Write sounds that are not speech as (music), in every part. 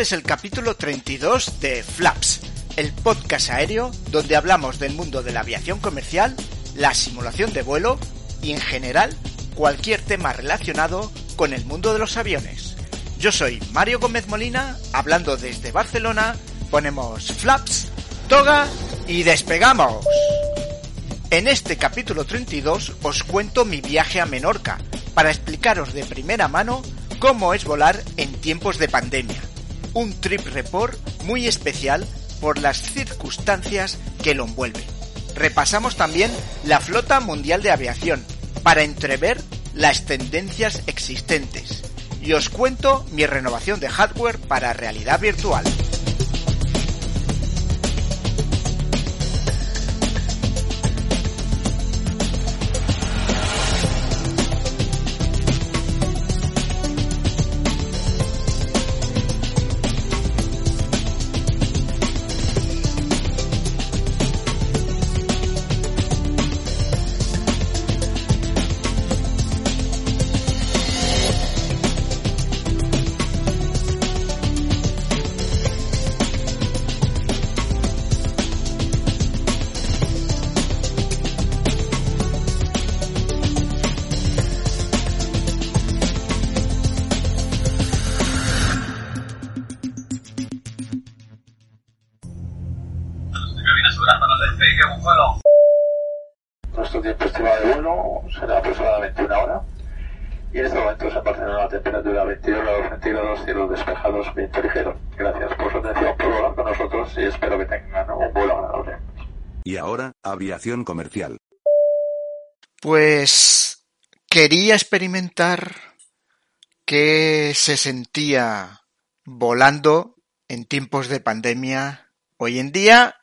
Este es el capítulo 32 de Flaps, el podcast aéreo donde hablamos del mundo de la aviación comercial, la simulación de vuelo y en general cualquier tema relacionado con el mundo de los aviones. Yo soy Mario Gómez Molina, hablando desde Barcelona, ponemos Flaps, toga y despegamos. En este capítulo 32 os cuento mi viaje a Menorca para explicaros de primera mano cómo es volar en tiempos de pandemia. Un trip report muy especial por las circunstancias que lo envuelven. Repasamos también la flota mundial de aviación para entrever las tendencias existentes y os cuento mi renovación de hardware para realidad virtual. Y espero que tengan un vuelo agradable. Y ahora, aviación comercial. Pues quería experimentar qué se sentía volando en tiempos de pandemia hoy en día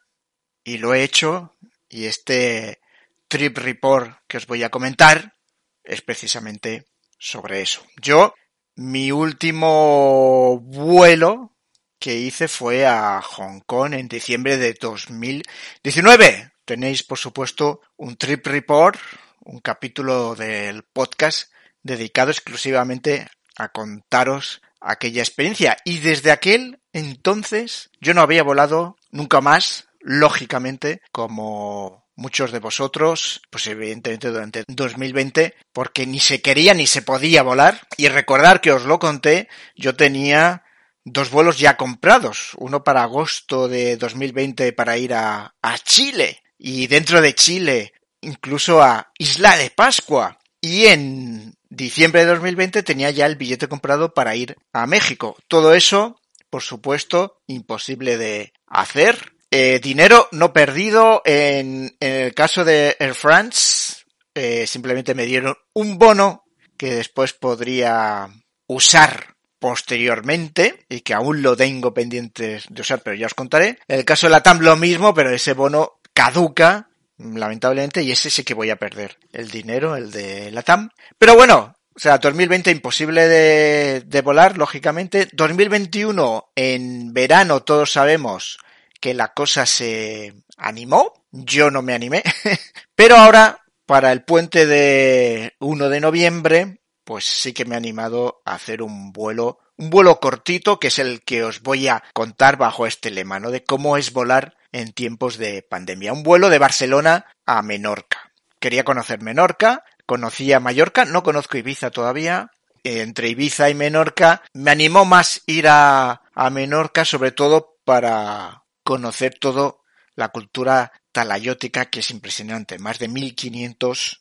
y lo he hecho y este trip report que os voy a comentar es precisamente sobre eso. Yo, mi último vuelo que hice fue a Hong Kong en diciembre de 2019. Tenéis, por supuesto, un trip report, un capítulo del podcast dedicado exclusivamente a contaros aquella experiencia. Y desde aquel entonces yo no había volado nunca más, lógicamente, como muchos de vosotros, pues evidentemente durante 2020, porque ni se quería ni se podía volar. Y recordar que os lo conté, yo tenía dos vuelos ya comprados, uno para agosto de 2020 para ir a, Chile y dentro de Chile incluso a Isla de Pascua. Y en diciembre de 2020 tenía ya el billete comprado para ir a México. Todo eso, por supuesto, imposible de hacer eh, dinero no perdido en, en, el caso de Air France. Eh, simplemente me dieron un bono que después podría usar posteriormente y que aún lo tengo pendiente de usar, pero ya os contaré. En el caso de la TAM lo mismo, pero ese bono caduca, lamentablemente, y ese sí que voy a perder el dinero, el de la TAM. Pero bueno, o sea, 2020 imposible de, de volar, lógicamente. 2021 en verano todos sabemos que la cosa se animó, yo no me animé, (laughs) pero ahora para el puente de 1 de noviembre, pues sí que me he animado a hacer un vuelo, un vuelo cortito, que es el que os voy a contar bajo este lema, ¿no? De cómo es volar en tiempos de pandemia. Un vuelo de Barcelona a Menorca. Quería conocer Menorca, conocía Mallorca, no conozco Ibiza todavía. Entre Ibiza y Menorca me animó más ir a, a Menorca, sobre todo para conocer todo la cultura talayótica que es impresionante. Más de 1500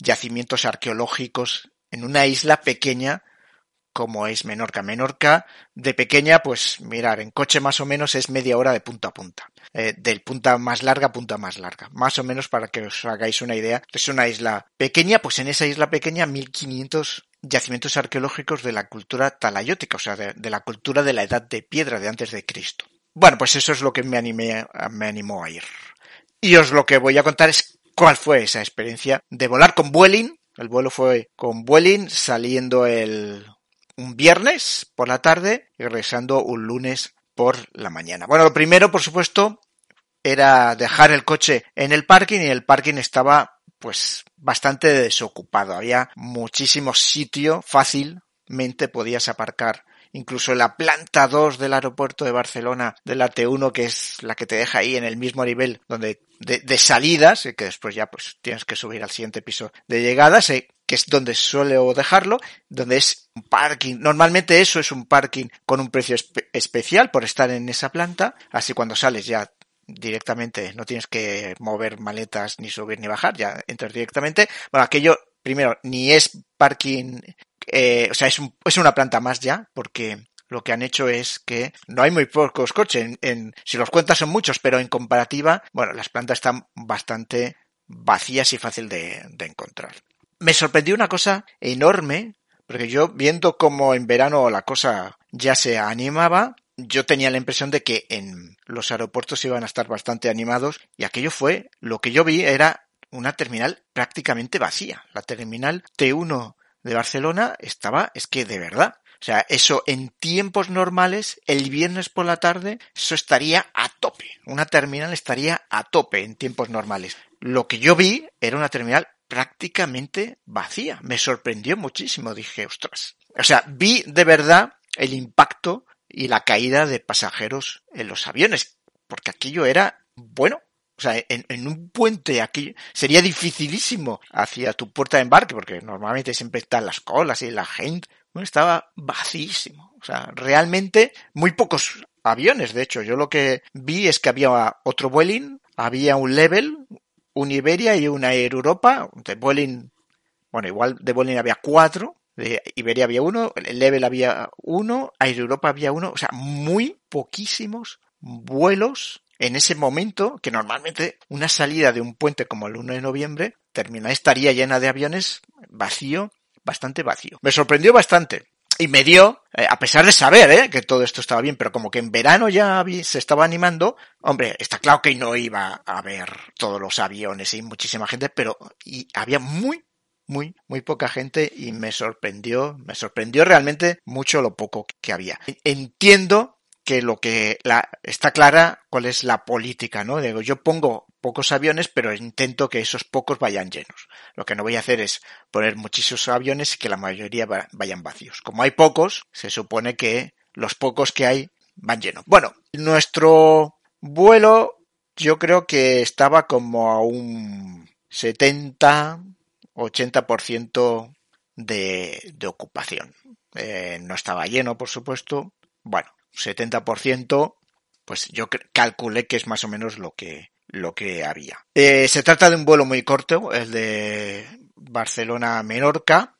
yacimientos arqueológicos en una isla pequeña como es Menorca. Menorca de pequeña, pues mirar, en coche más o menos es media hora de punta a punta. Eh, del punta más larga a punta más larga. Más o menos para que os hagáis una idea. Es una isla pequeña, pues en esa isla pequeña 1500 yacimientos arqueológicos de la cultura talayótica, o sea, de, la cultura de la edad de piedra de antes de Cristo. Bueno, pues eso es lo que me, animé, me animó a ir. Y os lo que voy a contar es cuál fue esa experiencia de volar con Vueling. El vuelo fue con Vueling saliendo el un viernes por la tarde y regresando un lunes por la mañana. Bueno, lo primero, por supuesto, era dejar el coche en el parking y el parking estaba pues bastante desocupado. Había muchísimo sitio, fácilmente podías aparcar incluso la planta 2 del aeropuerto de Barcelona, de la T1, que es la que te deja ahí en el mismo nivel donde de, de salidas, que después ya pues tienes que subir al siguiente piso de llegadas, que es donde suele dejarlo, donde es un parking. Normalmente eso es un parking con un precio espe especial por estar en esa planta, así cuando sales ya directamente no tienes que mover maletas ni subir ni bajar, ya entras directamente. Bueno, aquello primero ni es parking, eh, o sea, es, un, es una planta más ya, porque lo que han hecho es que no hay muy pocos coches. En, si los cuentas son muchos, pero en comparativa, bueno, las plantas están bastante vacías y fácil de, de encontrar. Me sorprendió una cosa enorme, porque yo viendo como en verano la cosa ya se animaba, yo tenía la impresión de que en los aeropuertos iban a estar bastante animados y aquello fue, lo que yo vi era una terminal prácticamente vacía. La terminal T1 de Barcelona estaba, es que de verdad, o sea, eso en tiempos normales, el viernes por la tarde, eso estaría a tope. Una terminal estaría a tope en tiempos normales. Lo que yo vi era una terminal prácticamente vacía. Me sorprendió muchísimo. Dije, ostras. O sea, vi de verdad el impacto y la caída de pasajeros en los aviones. Porque aquello era, bueno, o sea, en, un puente aquí sería dificilísimo hacia tu puerta de embarque, porque normalmente siempre están las colas y la gente. Bueno, estaba vacísimo. O sea, realmente muy pocos aviones. De hecho, yo lo que vi es que había otro Vueling, había un Level, un Iberia y una Air Europa. De Vueling, bueno, igual de Vueling había cuatro, de Iberia había uno, el Level había uno, Air Europa había uno. O sea, muy poquísimos vuelos en ese momento, que normalmente una salida de un puente como el 1 de noviembre termina, estaría llena de aviones vacío, bastante vacío. Me sorprendió bastante. Y me dio, eh, a pesar de saber eh, que todo esto estaba bien, pero como que en verano ya se estaba animando, hombre, está claro que no iba a ver todos los aviones y muchísima gente, pero y había muy, muy, muy poca gente y me sorprendió, me sorprendió realmente mucho lo poco que había. Entiendo que lo que la, está clara cuál es la política, ¿no? Digo, yo pongo pocos aviones, pero intento que esos pocos vayan llenos. Lo que no voy a hacer es poner muchísimos aviones y que la mayoría vayan vacíos. Como hay pocos, se supone que los pocos que hay van llenos. Bueno, nuestro vuelo yo creo que estaba como a un 70, 80% de, de ocupación. Eh, no estaba lleno, por supuesto. Bueno, 70%, pues yo calculé que es más o menos lo que, lo que había. Eh, se trata de un vuelo muy corto, el de Barcelona-Menorca.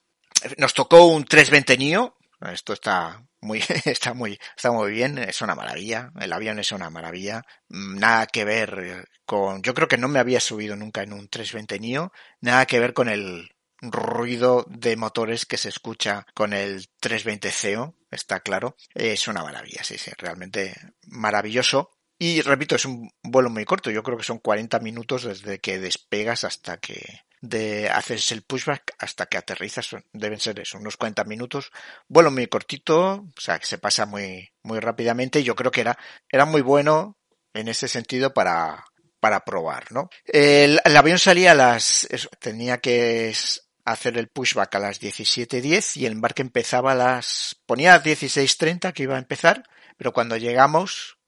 Nos tocó un 320 NIO. Esto está muy, (laughs) está muy, está muy bien. Es una maravilla. El avión es una maravilla. Nada que ver con, yo creo que no me había subido nunca en un 320 NIO. Nada que ver con el ruido de motores que se escucha con el 320 CO está claro. Es una maravilla, sí, sí, realmente maravilloso. Y repito, es un vuelo muy corto, yo creo que son 40 minutos desde que despegas hasta que de haces el pushback hasta que aterrizas, deben ser eso, unos 40 minutos. Vuelo muy cortito, o sea, que se pasa muy, muy rápidamente y yo creo que era, era muy bueno en ese sentido para, para probar, ¿no? El, el avión salía a las, eso, tenía que hacer el pushback a las 17.10 y el embarque empezaba a las... ponía 16.30 que iba a empezar, pero cuando llegamos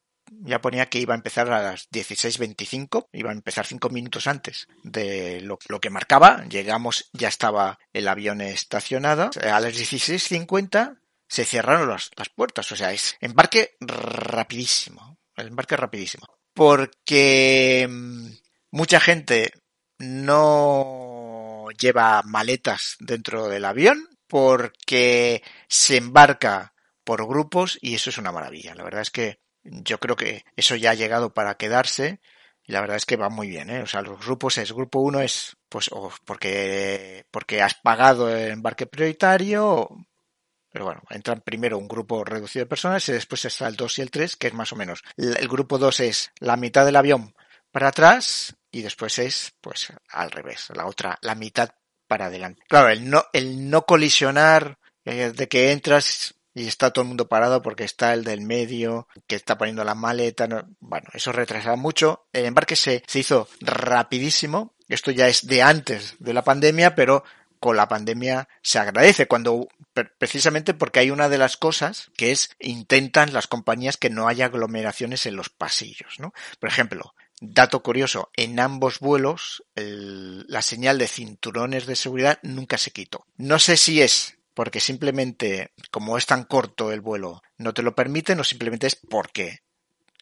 ya ponía que iba a empezar a las 16.25, iba a empezar cinco minutos antes de lo, lo, que marcaba. Llegamos, ya estaba el avión estacionado. A las 16.50 se cerraron las, las puertas, o sea, es embarque rapidísimo, el embarque rapidísimo. Porque mm, mucha gente no lleva maletas dentro del avión porque se embarca por grupos y eso es una maravilla. La verdad es que yo creo que eso ya ha llegado para quedarse y la verdad es que va muy bien, ¿eh? O sea, los grupos es, grupo uno es, pues, o porque, porque has pagado el embarque prioritario, pero bueno, entran primero un grupo reducido de personas y después está el 2 y el 3, que es más o menos. El grupo 2 es la mitad del avión para atrás y después es, pues, al revés, la otra, la mitad para adelante. Claro, el no, el no colisionar, eh, de que entras y está todo el mundo parado porque está el del medio que está poniendo la maleta. No, bueno, eso retrasa mucho. El embarque se, se hizo rapidísimo. Esto ya es de antes de la pandemia, pero con la pandemia se agradece cuando precisamente porque hay una de las cosas que es intentan las compañías que no haya aglomeraciones en los pasillos, ¿no? Por ejemplo, dato curioso, en ambos vuelos el, la señal de cinturones de seguridad nunca se quitó. No sé si es porque simplemente, como es tan corto el vuelo, no te lo permiten o simplemente es porque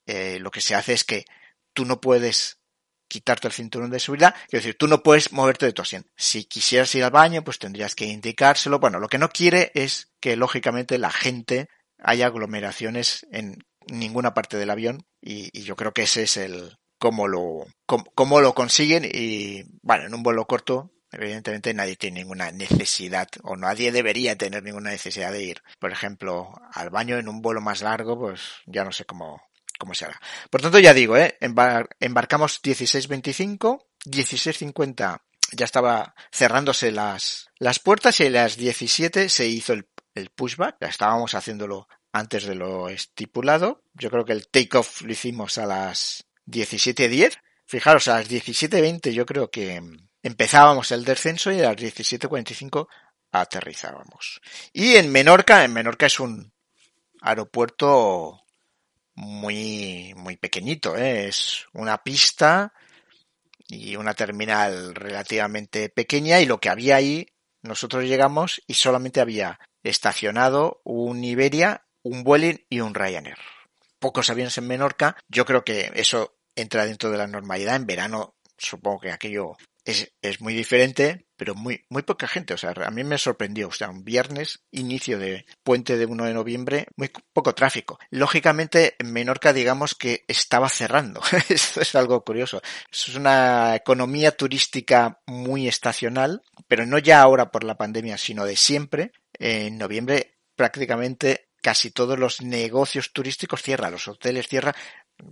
eh, lo que se hace es que tú no puedes quitarte el cinturón de seguridad, es decir, tú no puedes moverte de tu asiento. Si quisieras ir al baño, pues tendrías que indicárselo. Bueno, lo que no quiere es que lógicamente la gente haya aglomeraciones en ninguna parte del avión y, y yo creo que ese es el cómo lo cómo, cómo, lo consiguen y bueno, en un vuelo corto evidentemente nadie tiene ninguna necesidad o nadie debería tener ninguna necesidad de ir, por ejemplo, al baño en un vuelo más largo, pues ya no sé cómo cómo se hará. Por tanto, ya digo, ¿eh? Embar embarcamos 16.25, 16.50 ya estaba cerrándose las, las puertas y a las 17 se hizo el, el pushback, ya estábamos haciéndolo antes de lo estipulado. Yo creo que el takeoff lo hicimos a las 17.10. Fijaros, a las 17.20 yo creo que empezábamos el descenso y a las 17.45 aterrizábamos. Y en Menorca, en Menorca es un aeropuerto muy, muy pequeñito, ¿eh? es una pista y una terminal relativamente pequeña y lo que había ahí, nosotros llegamos y solamente había estacionado un Iberia, un Vueling y un Ryanair. Pocos aviones en Menorca, yo creo que eso entra dentro de la normalidad. En verano supongo que aquello es, muy diferente, pero muy, muy poca gente. O sea, a mí me sorprendió. O sea, un viernes, inicio de puente de 1 de noviembre, muy poco tráfico. Lógicamente, en Menorca, digamos que estaba cerrando. (laughs) Esto es algo curioso. Es una economía turística muy estacional, pero no ya ahora por la pandemia, sino de siempre. En noviembre prácticamente casi todos los negocios turísticos cierran, los hoteles cierran,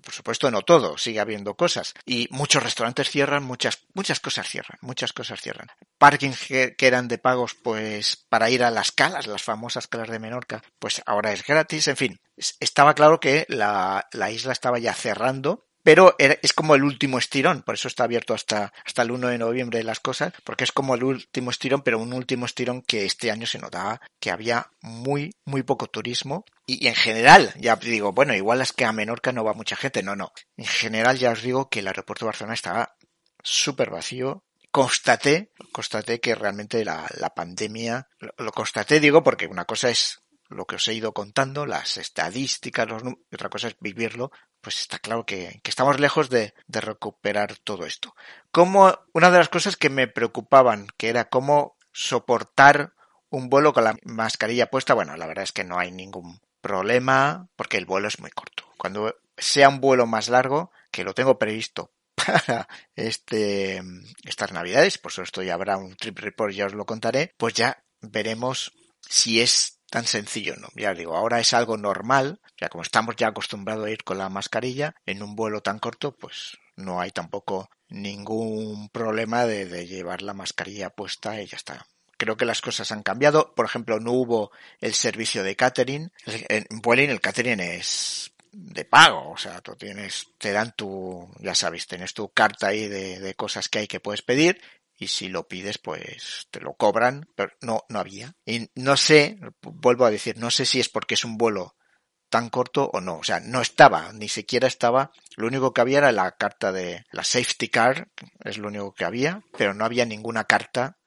por supuesto, no todo, sigue habiendo cosas. Y muchos restaurantes cierran, muchas, muchas cosas cierran, muchas cosas cierran. Parking que, que, eran de pagos, pues, para ir a las calas, las famosas calas de Menorca, pues ahora es gratis. En fin, estaba claro que la, la isla estaba ya cerrando pero es como el último estirón, por eso está abierto hasta, hasta el 1 de noviembre las cosas, porque es como el último estirón, pero un último estirón que este año se notaba que había muy, muy poco turismo. Y, en general, ya digo, bueno, igual es que a Menorca no va mucha gente, no, no. En general ya os digo que el aeropuerto de Barcelona estaba súper vacío, constaté, constaté que realmente la, la pandemia, lo, lo, constaté, digo, porque una cosa es lo que os he ido contando, las estadísticas, los otra cosa es vivirlo, pues está claro que, estamos lejos de, de, recuperar todo esto. Como una de las cosas que me preocupaban, que era cómo soportar un vuelo con la mascarilla puesta, bueno, la verdad es que no hay ningún problema porque el vuelo es muy corto. Cuando sea un vuelo más largo, que lo tengo previsto (laughs) para este, estas navidades, por supuesto ya habrá un trip report, ya os lo contaré, pues ya veremos si es tan sencillo, ¿no? Ya digo, ahora es algo normal, ya como estamos ya acostumbrados a ir con la mascarilla, en un vuelo tan corto, pues no hay tampoco ningún problema de, llevar la mascarilla puesta y ya está. Creo que las cosas han cambiado. Por ejemplo, no hubo el servicio de catering. En Vueling el catering es de pago, o sea, tú tienes, te dan tu, ya sabes, tienes tu carta ahí de, de cosas que hay que puedes pedir y si lo pides pues te lo cobran, pero no, no había. Y no sé, vuelvo a decir, no sé si es porque es un vuelo tan corto o no, o sea, no estaba, ni siquiera estaba, lo único que había era la carta de la safety card, es lo único que había, pero no había ninguna carta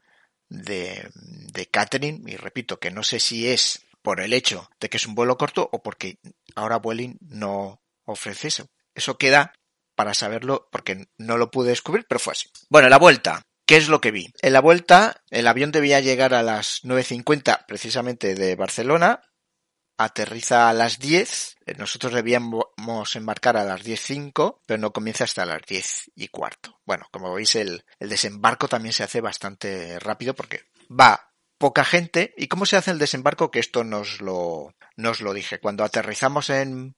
de, de catering y repito que no sé si es por el hecho de que es un vuelo corto o porque ahora Vueling no ofrece eso. Eso queda para saberlo porque no lo pude descubrir, pero fue así. Bueno, la vuelta. ¿Qué es lo que vi? En la vuelta, el avión debía llegar a las 9.50 precisamente de Barcelona, aterriza a las 10, nosotros debíamos embarcar a las 10.05, pero no comienza hasta las 10 y cuarto. Bueno, como veis, el, el desembarco también se hace bastante rápido porque va poca gente. ¿Y cómo se hace el desembarco? Que esto nos lo, nos lo dije. Cuando aterrizamos en,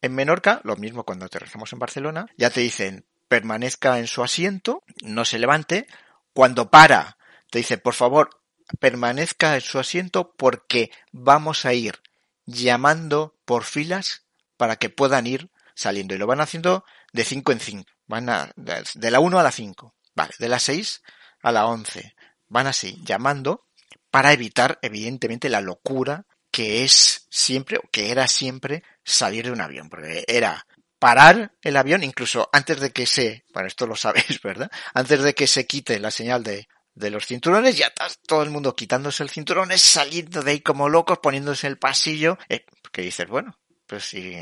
en Menorca, lo mismo cuando aterrizamos en Barcelona, ya te dicen permanezca en su asiento, no se levante, cuando para, te dice, por favor, permanezca en su asiento porque vamos a ir llamando por filas para que puedan ir saliendo. Y lo van haciendo de 5 en 5. Van a, de la 1 a la 5. Vale, de la 6 a la 11. van así llamando para evitar, evidentemente, la locura que es siempre, o que era siempre, salir de un avión, porque era parar el avión, incluso antes de que se, bueno, esto lo sabéis, (laughs) ¿verdad? Antes de que se quite la señal de, de los cinturones, ya está todo el mundo quitándose el cinturón, saliendo de ahí como locos, poniéndose el pasillo, eh, que dices, bueno, pues sí,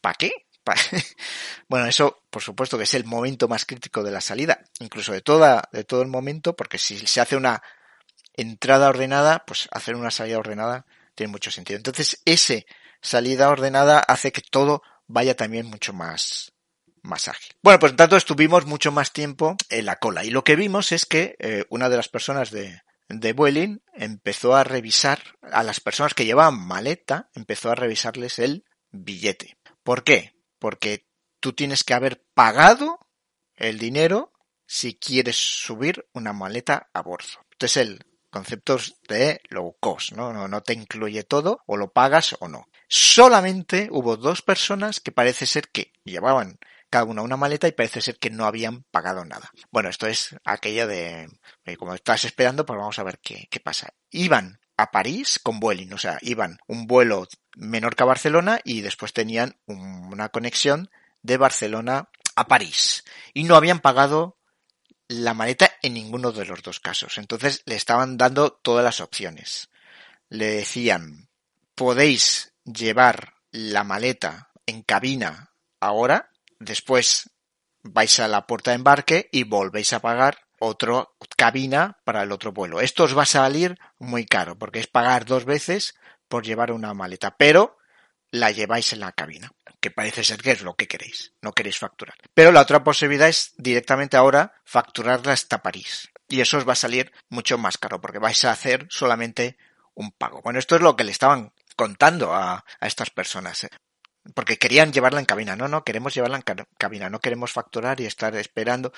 ¿para qué? (laughs) bueno, eso por supuesto que es el momento más crítico de la salida, incluso de toda, de todo el momento, porque si se hace una entrada ordenada, pues hacer una salida ordenada tiene mucho sentido. Entonces, ese salida ordenada hace que todo vaya también mucho más, más ágil. Bueno, pues tanto estuvimos mucho más tiempo en la cola y lo que vimos es que eh, una de las personas de, de Vueling empezó a revisar a las personas que llevaban maleta, empezó a revisarles el billete. ¿Por qué? Porque tú tienes que haber pagado el dinero si quieres subir una maleta a bordo. Entonces el conceptos de low cost. ¿no? No te incluye todo, o lo pagas o no. Solamente hubo dos personas que parece ser que llevaban cada una una maleta y parece ser que no habían pagado nada. Bueno, esto es aquello de, eh, como estás esperando, pues vamos a ver qué, qué pasa. Iban a París con Vueling, o sea, iban un vuelo menor que a Barcelona y después tenían una conexión de Barcelona a París. Y no habían pagado la maleta en ninguno de los dos casos. Entonces le estaban dando todas las opciones. Le decían, podéis llevar la maleta en cabina ahora, después vais a la puerta de embarque y volvéis a pagar otra cabina para el otro vuelo. Esto os va a salir muy caro porque es pagar dos veces por llevar una maleta, pero la lleváis en la cabina que parece ser que es lo que queréis, no queréis facturar. Pero la otra posibilidad es directamente ahora facturarla hasta París. Y eso os va a salir mucho más caro, porque vais a hacer solamente un pago. Bueno, esto es lo que le estaban contando a, estas personas. ¿eh? Porque querían llevarla en cabina. No, no, queremos llevarla en cabina, no queremos facturar y estar esperando.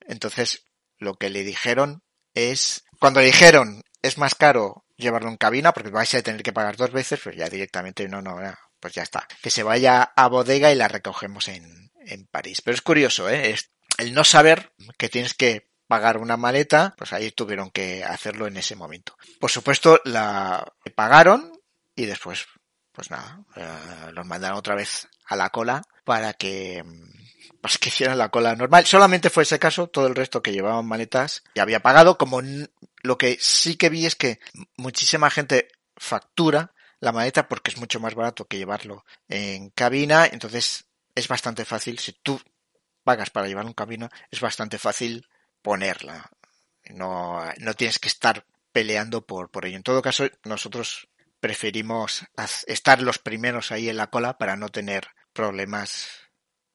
Entonces, lo que le dijeron es, cuando dijeron es más caro llevarlo en cabina porque vais a tener que pagar dos veces, pues ya directamente no, no, pues ya está. Que se vaya a bodega y la recogemos en, en París. Pero es curioso, ¿eh? Es el no saber que tienes que pagar una maleta, pues ahí tuvieron que hacerlo en ese momento. Por supuesto, la pagaron y después, pues nada, eh, los mandaron otra vez a la cola para que, pues que (laughs) hicieran la cola normal. Solamente fue ese caso, todo el resto que llevaban maletas ya había pagado. Como lo que sí que vi es que muchísima gente factura la maleta porque es mucho más barato que llevarlo en cabina. Entonces es bastante fácil, si tú pagas para llevar un cabina, es bastante fácil ponerla. No, no tienes que estar peleando por, por ello. En todo caso, nosotros preferimos estar los primeros ahí en la cola para no tener problemas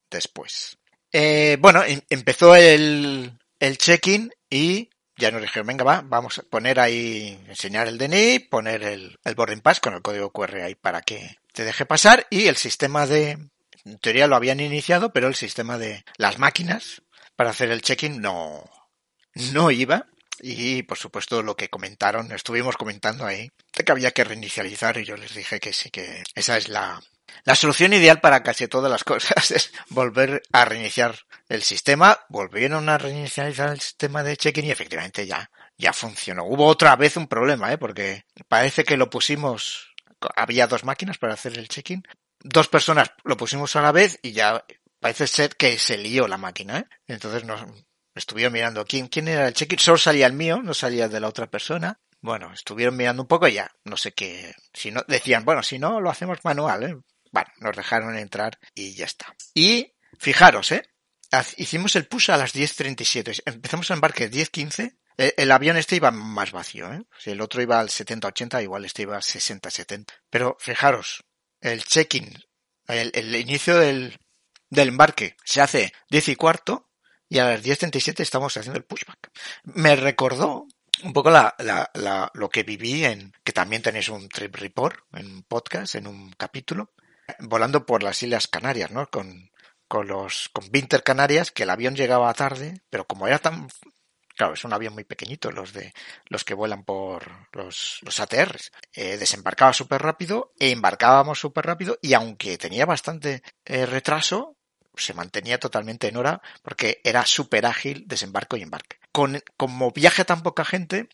después. Eh, bueno, em, empezó el, el check-in y ya nos dijeron, venga, va, vamos a poner ahí, enseñar el DNI, poner el, el boarding pass con el código QR ahí para que te deje pasar y el sistema de, en teoría lo habían iniciado, pero el sistema de las máquinas para hacer el check-in no, no iba. Y por supuesto lo que comentaron, estuvimos comentando ahí, de que había que reinicializar y yo les dije que sí, que esa es la, la solución ideal para casi todas las (laughs) cosas es volver a reiniciar el sistema. Volvieron a reinicializar el sistema de check-in y efectivamente ya, ya funcionó. Hubo otra vez un problema, ¿eh? porque parece que lo pusimos, había dos máquinas para hacer el check-in. Dos personas lo pusimos a la vez y ya parece ser que se lió la máquina. ¿eh? Entonces nos estuvieron mirando quién, quién era el check-in. Solo salía el mío, no salía de la otra persona. Bueno, estuvieron mirando un poco y ya, no sé qué, si no, decían, bueno, si no, lo hacemos manual, ¿eh? Bueno, nos dejaron entrar y ya está. Y fijaros, ¿eh? Hicimos el push a las 10.37. Empezamos a embarque 10.15. El, el avión este iba más vacío, ¿eh? Si el otro iba al 70-80, igual este iba al 60-70. Pero fijaros, el check-in, el, el, inicio del, del embarque se hace 10 y cuarto y a las 10.37 estamos haciendo el pushback. Me recordó un poco la, la, la, lo que viví en, que también tenéis un trip report en podcast, en un capítulo, volando por las Islas Canarias, ¿no? Con, con los con Winter Canarias, que el avión llegaba tarde, pero como era tan claro, es un avión muy pequeñito, los de los que vuelan por los, los ATRs. Eh, desembarcaba súper rápido e embarcábamos súper rápido y aunque tenía bastante eh, retraso, se mantenía totalmente en hora porque era súper ágil desembarco y embarque. Con, como viaja tan poca gente,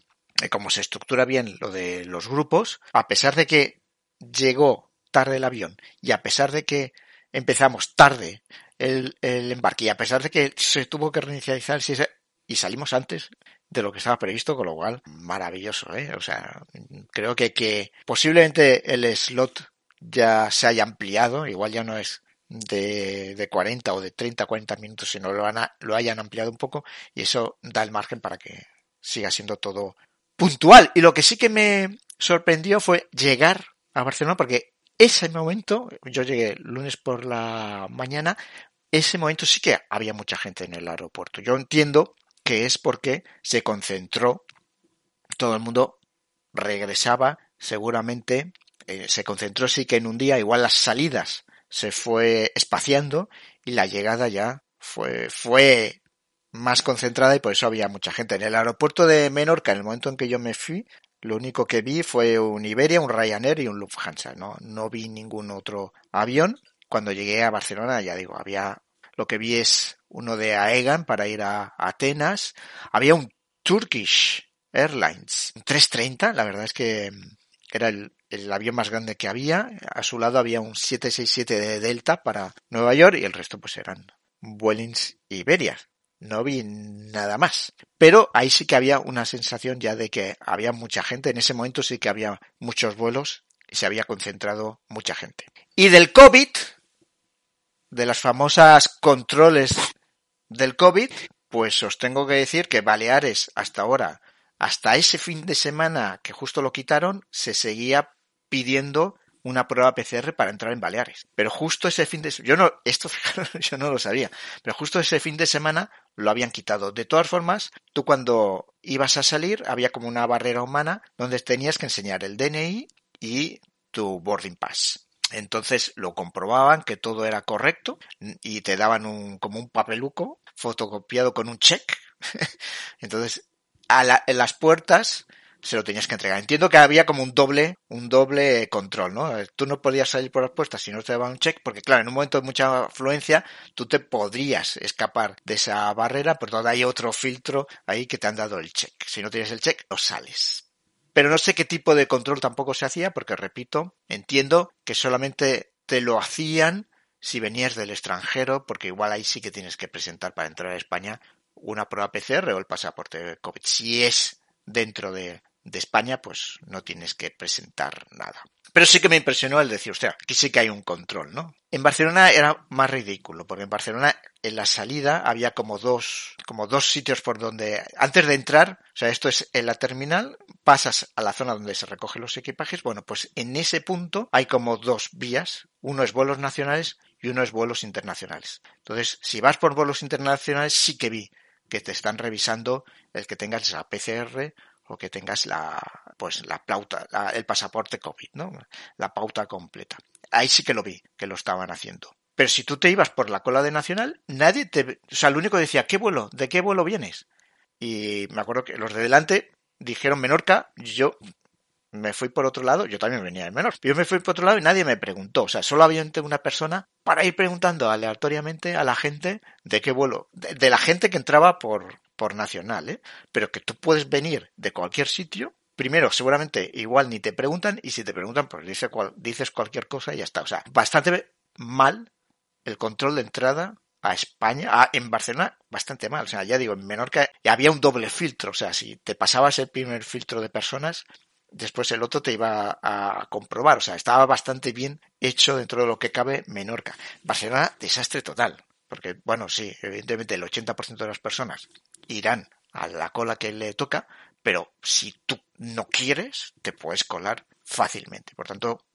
como se estructura bien lo de los grupos, a pesar de que llegó tarde el avión y a pesar de que empezamos tarde el, el embarque y a pesar de que se tuvo que reinicializar y salimos antes de lo que estaba previsto, con lo cual maravilloso, ¿eh? O sea, creo que, que posiblemente el slot ya se haya ampliado, igual ya no es de, de 40 o de 30 40 minutos, sino lo, han, lo hayan ampliado un poco y eso da el margen para que siga siendo todo puntual. Y lo que sí que me sorprendió fue llegar a Barcelona porque ese momento, yo llegué lunes por la mañana, ese momento sí que había mucha gente en el aeropuerto. Yo entiendo que es porque se concentró, todo el mundo regresaba seguramente, eh, se concentró sí que en un día, igual las salidas se fue espaciando y la llegada ya fue, fue más concentrada y por eso había mucha gente. En el aeropuerto de Menorca, en el momento en que yo me fui, lo único que vi fue un Iberia, un Ryanair y un Lufthansa. No, no vi ningún otro avión. Cuando llegué a Barcelona, ya digo, había lo que vi es uno de Aegan para ir a Atenas. Había un Turkish Airlines, un 330, la verdad es que era el, el avión más grande que había. A su lado había un 767 de Delta para Nueva York y el resto pues eran Vuelings y Iberia. No vi nada más. Pero ahí sí que había una sensación ya de que había mucha gente. En ese momento sí que había muchos vuelos y se había concentrado mucha gente. Y del COVID, de las famosas controles del COVID, pues os tengo que decir que Baleares hasta ahora, hasta ese fin de semana que justo lo quitaron, se seguía pidiendo una prueba PCR para entrar en Baleares. Pero justo ese fin de semana, yo no, esto (laughs) yo no lo sabía, pero justo ese fin de semana lo habían quitado. De todas formas, tú cuando ibas a salir había como una barrera humana donde tenías que enseñar el DNI y tu boarding pass. Entonces lo comprobaban que todo era correcto y te daban un, como un papeluco fotocopiado con un check. (laughs) Entonces, a la, en las puertas se lo tenías que entregar. Entiendo que había como un doble, un doble control, ¿no? Tú no podías salir por las puertas si no te daban un check, porque claro, en un momento de mucha afluencia, tú te podrías escapar de esa barrera, pero todavía hay otro filtro ahí que te han dado el check. Si no tienes el check, no sales. Pero no sé qué tipo de control tampoco se hacía, porque repito, entiendo que solamente te lo hacían si venías del extranjero, porque igual ahí sí que tienes que presentar para entrar a España una prueba PCR o el pasaporte COVID. Si es dentro de, España, pues no tienes que presentar nada. Pero sí que me impresionó el decir, sea, aquí sí que hay un control, ¿no? En Barcelona era más ridículo, porque en Barcelona en la salida había como dos, como dos sitios por donde, antes de entrar, o sea, esto es en la terminal, pasas a la zona donde se recogen los equipajes, bueno, pues en ese punto hay como dos vías, uno es vuelos nacionales y uno es vuelos internacionales. Entonces, si vas por vuelos internacionales, sí que vi que te están revisando el que tengas esa PCR o que tengas la, pues la pauta, el pasaporte COVID, ¿no? La pauta completa. Ahí sí que lo vi, que lo estaban haciendo. Pero si tú te ibas por la cola de Nacional, nadie te, o sea, el único decía, ¿qué vuelo? ¿De qué vuelo vienes? Y me acuerdo que los de delante dijeron Menorca, yo me fui por otro lado, yo también venía de menor. Yo me fui por otro lado y nadie me preguntó. O sea, solo había una persona para ir preguntando aleatoriamente a la gente de qué vuelo, de, la gente que entraba por, por nacional, ¿eh? Pero que tú puedes venir de cualquier sitio. Primero, seguramente igual ni te preguntan y si te preguntan, pues dices cualquier cosa y ya está. O sea, bastante mal el control de entrada a España, a, en Barcelona, bastante mal. O sea, ya digo, en Menorca había un doble filtro. O sea, si te pasabas el primer filtro de personas, después el otro te iba a comprobar. O sea, estaba bastante bien hecho dentro de lo que cabe Menorca. Barcelona, desastre total. Porque, bueno, sí, evidentemente el 80% de las personas irán a la cola que le toca, pero si tú no quieres, te puedes colar fácilmente. Por tanto,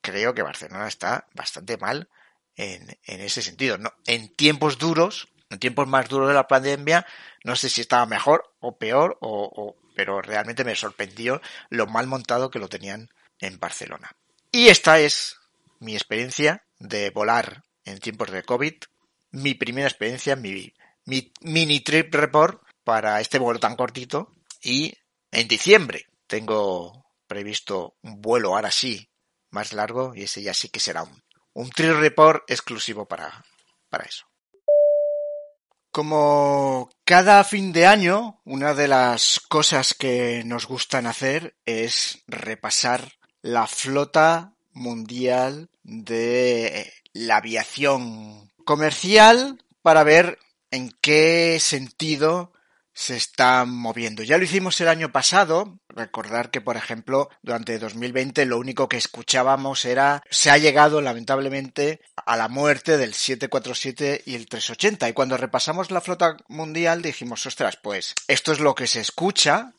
creo que Barcelona está bastante mal en, en ese sentido. No, en tiempos duros, en tiempos más duros de la pandemia, no sé si estaba mejor o peor o, pero realmente me sorprendió lo mal montado que lo tenían en Barcelona. Y esta es mi experiencia de volar en tiempos de COVID, mi primera experiencia, mi, mi mini trip report para este vuelo tan cortito y en diciembre tengo previsto un vuelo ahora sí más largo y ese ya sí que será un, un trip report exclusivo para, para eso. Como cada fin de año, una de las cosas que nos gustan hacer es repasar la flota mundial de la aviación comercial para ver en qué sentido se está moviendo. Ya lo hicimos el año pasado. Recordar que, por ejemplo, durante 2020 lo único que escuchábamos era se ha llegado lamentablemente a la muerte del 747 y el 380. Y cuando repasamos la flota mundial dijimos, ostras, pues esto es lo que se escucha,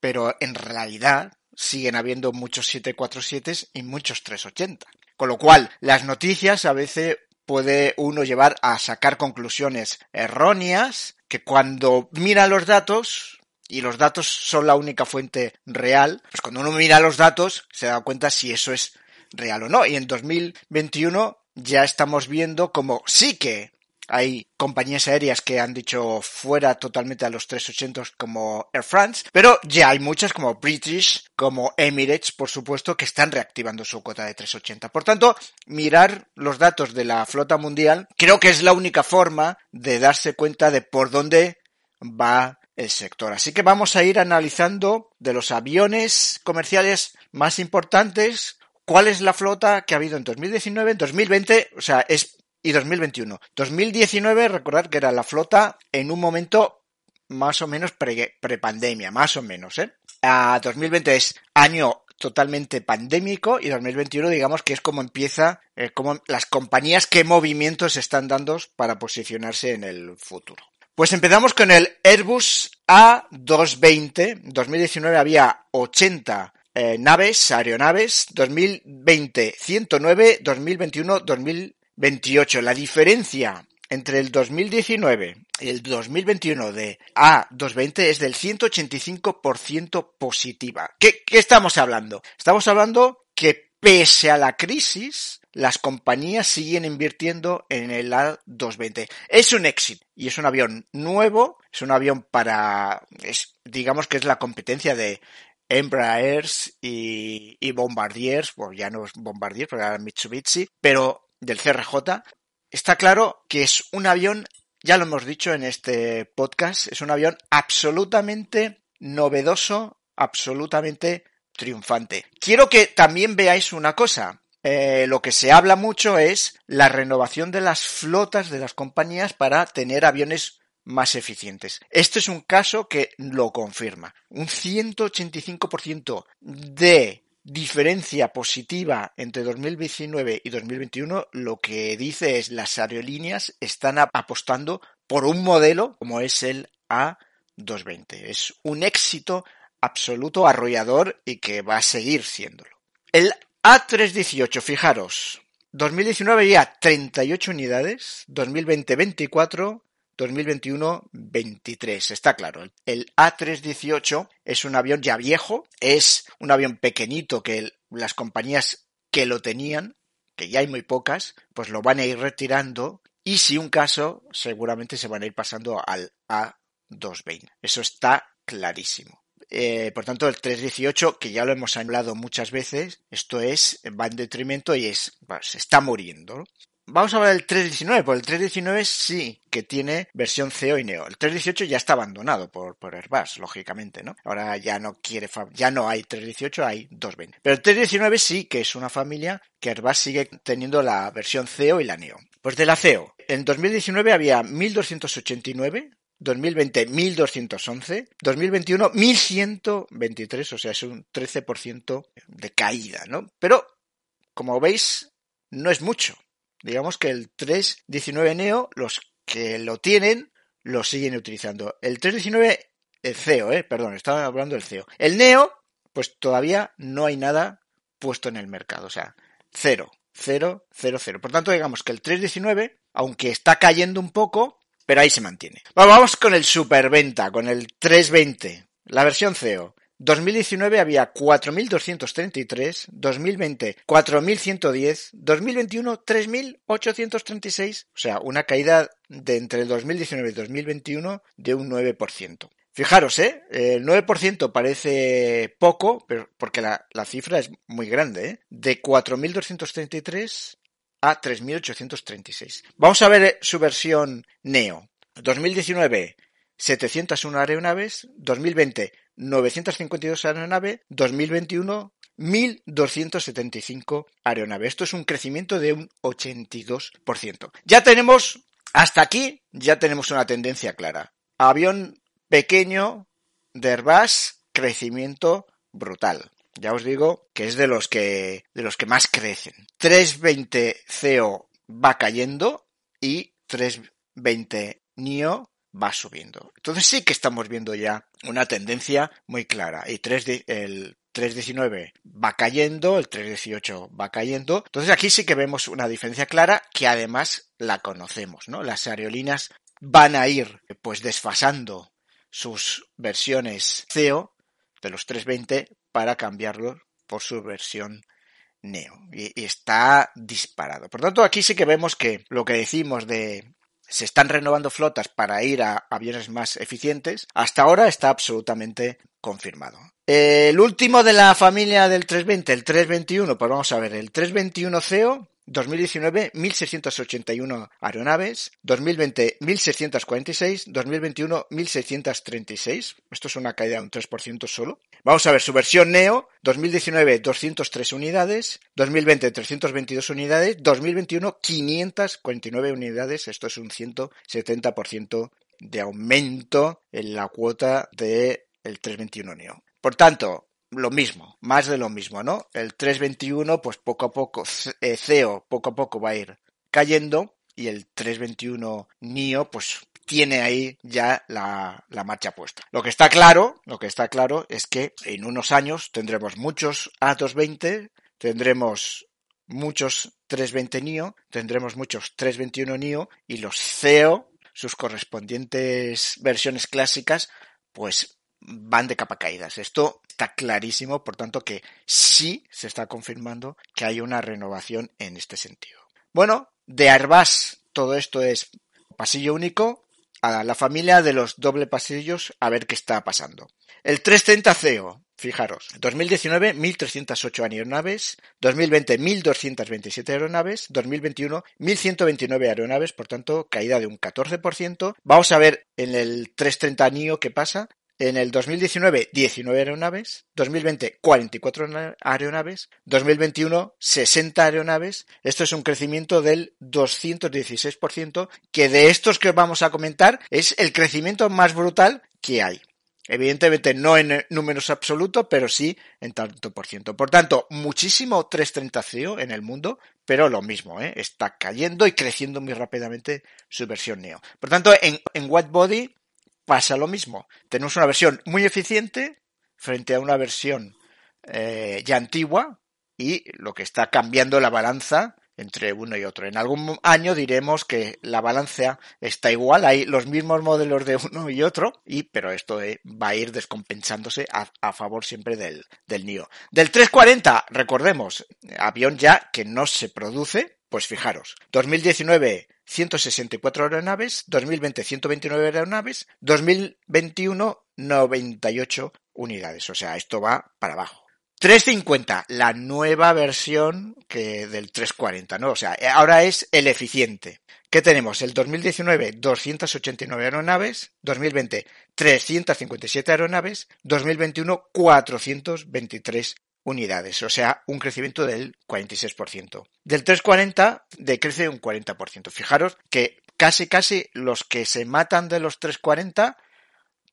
pero en realidad siguen habiendo muchos 747 y muchos 380. Con lo cual, las noticias a veces puede uno llevar a sacar conclusiones erróneas que cuando mira los datos y los datos son la única fuente real, pues cuando uno mira los datos se da cuenta si eso es real o no. Y en 2021 ya estamos viendo como sí que hay compañías aéreas que han dicho fuera totalmente a los 380 como Air France, pero ya hay muchas como British, como Emirates, por supuesto, que están reactivando su cuota de 380. Por tanto, mirar los datos de la flota mundial creo que es la única forma de darse cuenta de por dónde va el sector. Así que vamos a ir analizando de los aviones comerciales más importantes cuál es la flota que ha habido en 2019, en 2020, o sea, es y 2021. 2019, recordar que era la flota en un momento más o menos pre-pandemia, más o menos, ¿eh? A 2020 es año totalmente pandémico y 2021 digamos que es como empieza, eh, como las compañías qué movimientos están dando para posicionarse en el futuro. Pues empezamos con el Airbus A220. 2019 había 80 eh, naves, aeronaves. 2020 109, 2021 2000 28. La diferencia entre el 2019 y el 2021 de A220 es del 185% positiva. ¿Qué, ¿Qué estamos hablando? Estamos hablando que pese a la crisis, las compañías siguen invirtiendo en el A220. Es un éxito y es un avión nuevo, es un avión para, digamos que es la competencia de Embraers y, y Bombardiers, bueno, ya no es Bombardier, pero era Mitsubishi, pero del CRJ, está claro que es un avión, ya lo hemos dicho en este podcast, es un avión absolutamente novedoso, absolutamente triunfante. Quiero que también veáis una cosa. Eh, lo que se habla mucho es la renovación de las flotas de las compañías para tener aviones más eficientes. Este es un caso que lo confirma. Un 185% de diferencia positiva entre 2019 y 2021 lo que dice es las aerolíneas están apostando por un modelo como es el A220. Es un éxito absoluto, arrollador y que va a seguir siéndolo. El A318, fijaros, 2019 había 38 unidades, 2020 24, 2021-23. Está claro, el A318 es un avión ya viejo, es un avión pequeñito que las compañías que lo tenían, que ya hay muy pocas, pues lo van a ir retirando y si un caso seguramente se van a ir pasando al A220. Eso está clarísimo. Eh, por tanto, el 318, que ya lo hemos hablado muchas veces, esto es, va en detrimento y es, se está muriendo. Vamos a hablar del 319, porque el 319 sí que tiene versión CEO y Neo. El 318 ya está abandonado por, por Airbus, lógicamente, ¿no? Ahora ya no quiere, ya no hay 318, hay 220. Pero el 319 sí que es una familia que Airbus sigue teniendo la versión CEO y la Neo. Pues de la CEO, en 2019 había 1289, 2020 1211, 2021 1123, o sea, es un 13% de caída, ¿no? Pero, como veis, no es mucho digamos que el 3.19 Neo, los que lo tienen, lo siguen utilizando. El 3.19, el CEO, eh, perdón, estaba hablando del CEO. El Neo, pues todavía no hay nada puesto en el mercado, o sea, cero, cero, cero, cero. Por tanto, digamos que el 3.19, aunque está cayendo un poco, pero ahí se mantiene. vamos con el superventa, con el 320, la versión CEO. 2019 había 4.233, 2020 4.110, 2021 3.836, o sea, una caída de entre el 2019 y 2021 de un 9%. Fijaros, ¿eh? El 9% parece poco, pero porque la, la cifra es muy grande, ¿eh? De 4.233 a 3.836. Vamos a ver su versión Neo. 2019, 701 aeronaves, 2020, 952 aeronaves, 2021, 1.275 aeronaves. Esto es un crecimiento de un 82%. Ya tenemos, hasta aquí, ya tenemos una tendencia clara. Avión pequeño de Airbus, crecimiento brutal. Ya os digo que es de los que, de los que más crecen. 320 CO va cayendo y 320 NIO va subiendo. Entonces sí que estamos viendo ya una tendencia muy clara. Y 3 el 319 va cayendo, el 318 va cayendo. Entonces aquí sí que vemos una diferencia clara que además la conocemos, ¿no? Las aerolíneas van a ir pues desfasando sus versiones CEO de los 320 para cambiarlo por su versión Neo. Y, y, está disparado. Por tanto, aquí sí que vemos que lo que decimos de se están renovando flotas para ir a aviones más eficientes, hasta ahora está absolutamente confirmado. El último de la familia del 320, el 321, pues vamos a ver, el 321 CEO 2019 1.681 aeronaves, 2020 1.646, 2021 1.636. Esto es una caída de un 3% solo. Vamos a ver su versión Neo, 2019 203 unidades, 2020 322 unidades, 2021 549 unidades. Esto es un 170% de aumento en la cuota del el 321 Neo. Por tanto, lo mismo, más de lo mismo, ¿no? El 321, pues poco a poco, CEO poco a poco va a ir cayendo y el 321 NIO, pues tiene ahí ya la, la, marcha puesta. Lo que está claro, lo que está claro es que en unos años tendremos muchos A220, tendremos muchos 320 NIO, tendremos muchos 321 NIO y los CEO, sus correspondientes versiones clásicas, pues van de capa caídas. Esto está clarísimo, por tanto que sí se está confirmando que hay una renovación en este sentido. Bueno, de Airbus todo esto es pasillo único a la familia de los doble pasillos a ver qué está pasando. El 330 CEO, fijaros, 2019 1.308 aeronaves, 2020 1.227 aeronaves, 2021 1.129 aeronaves, por tanto caída de un 14%. Vamos a ver en el 330 NIO qué pasa. En el 2019, 19 aeronaves. 2020, 44 aeronaves. 2021, 60 aeronaves. Esto es un crecimiento del 216%, que de estos que vamos a comentar es el crecimiento más brutal que hay. Evidentemente no en números absolutos, pero sí en tanto por ciento. Por tanto, muchísimo 330 CEO en el mundo, pero lo mismo, ¿eh? está cayendo y creciendo muy rápidamente su versión Neo. Por tanto, en, en Body pasa lo mismo. Tenemos una versión muy eficiente frente a una versión eh, ya antigua y lo que está cambiando la balanza entre uno y otro. En algún año diremos que la balanza está igual, hay los mismos modelos de uno y otro, y, pero esto eh, va a ir descompensándose a, a favor siempre del, del NIO. Del 340, recordemos, avión ya que no se produce, pues fijaros, 2019 164 aeronaves, 2020 129 aeronaves, 2021 98 unidades. O sea, esto va para abajo. 350, la nueva versión que del 340, ¿no? O sea, ahora es el eficiente. ¿Qué tenemos? El 2019, 289 aeronaves, 2020, 357 aeronaves, 2021, 423 unidades, o sea, un crecimiento del 46%. Del 340 decrece un 40%. Fijaros que casi casi los que se matan de los 340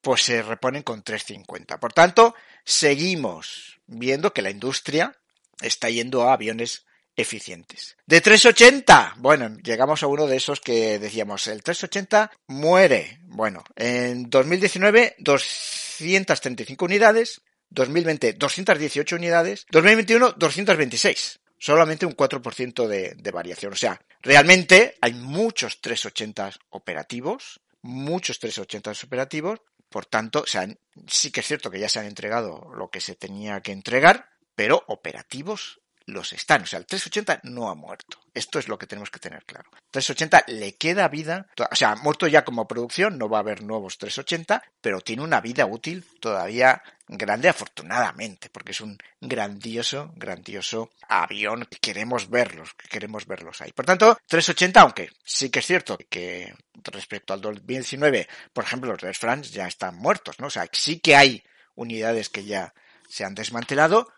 pues se reponen con 350. Por tanto, seguimos viendo que la industria está yendo a aviones eficientes. De 380, bueno, llegamos a uno de esos que decíamos, el 380 muere. Bueno, en 2019 235 unidades, 2020 218 unidades, 2021 226. Solamente un 4% de, de variación. O sea, realmente hay muchos 380 operativos, muchos 380 operativos, por tanto, o sea, sí que es cierto que ya se han entregado lo que se tenía que entregar, pero operativos los están. O sea, el 380 no ha muerto. Esto es lo que tenemos que tener claro. 380 le queda vida, o sea, ha muerto ya como producción, no va a haber nuevos 380, pero tiene una vida útil todavía grande afortunadamente, porque es un grandioso, grandioso avión que queremos verlos, que queremos verlos ahí. Por tanto, 380, aunque sí que es cierto que respecto al 2019, por ejemplo, los Air France ya están muertos, ¿no? O sea, sí que hay unidades que ya se han desmantelado,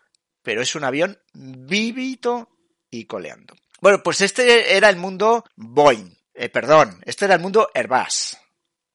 pero es un avión vivito y coleando. Bueno, pues este era el mundo Boeing, eh, perdón, este era el mundo Airbus.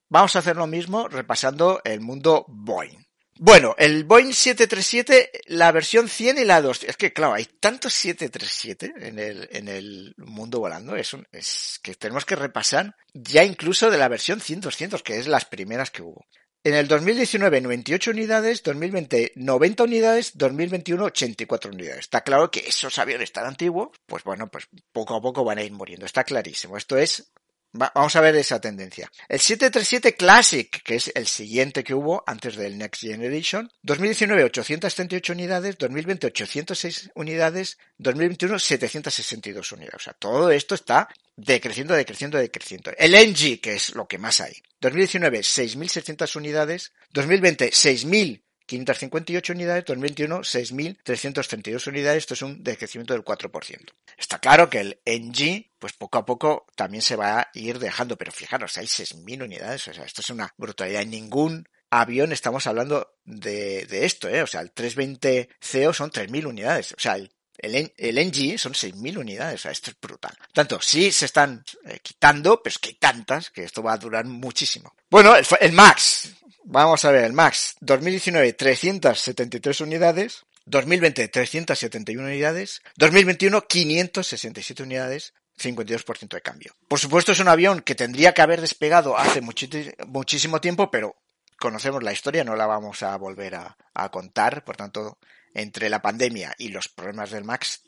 Vamos a hacer lo mismo repasando el mundo Boeing. Bueno, el Boeing 737, la versión 100 y la 2. Es que, claro, hay tantos 737 en el, en el mundo volando. Es, un, es que tenemos que repasar ya incluso de la versión 100-200, que es las primeras que hubo. En el 2019 98 unidades, 2020 90 unidades, 2021 84 unidades. Está claro que esos aviones tan antiguos, pues bueno, pues poco a poco van a ir muriendo. Está clarísimo. Esto es vamos a ver esa tendencia. El 737 Classic, que es el siguiente que hubo antes del Next Generation, 2019 838 unidades, 2020 806 unidades, 2021 762 unidades. O sea, todo esto está decreciendo, decreciendo, decreciendo. El NG, que es lo que más hay. 2019 6.600 unidades, 2020 6.000 558 unidades, 2021 6.332 unidades, esto es un decrecimiento del 4%. Está claro que el NG, pues poco a poco también se va a ir dejando, pero fijaros, hay 6.000 unidades, o sea, esto es una brutalidad. En ningún avión estamos hablando de, esto, ¿eh? o sea, el 320 CO son 3.000 unidades, o sea, el el, el NG son 6.000 unidades, o sea, esto es brutal. Tanto, sí se están eh, quitando, pero es que hay tantas que esto va a durar muchísimo. Bueno, el, el MAX, Vamos a ver, el MAX 2019 373 unidades, 2020 371 unidades, 2021 567 unidades, 52% de cambio. Por supuesto es un avión que tendría que haber despegado hace muchísimo tiempo, pero conocemos la historia, no la vamos a volver a, a contar, por tanto, entre la pandemia y los problemas del MAX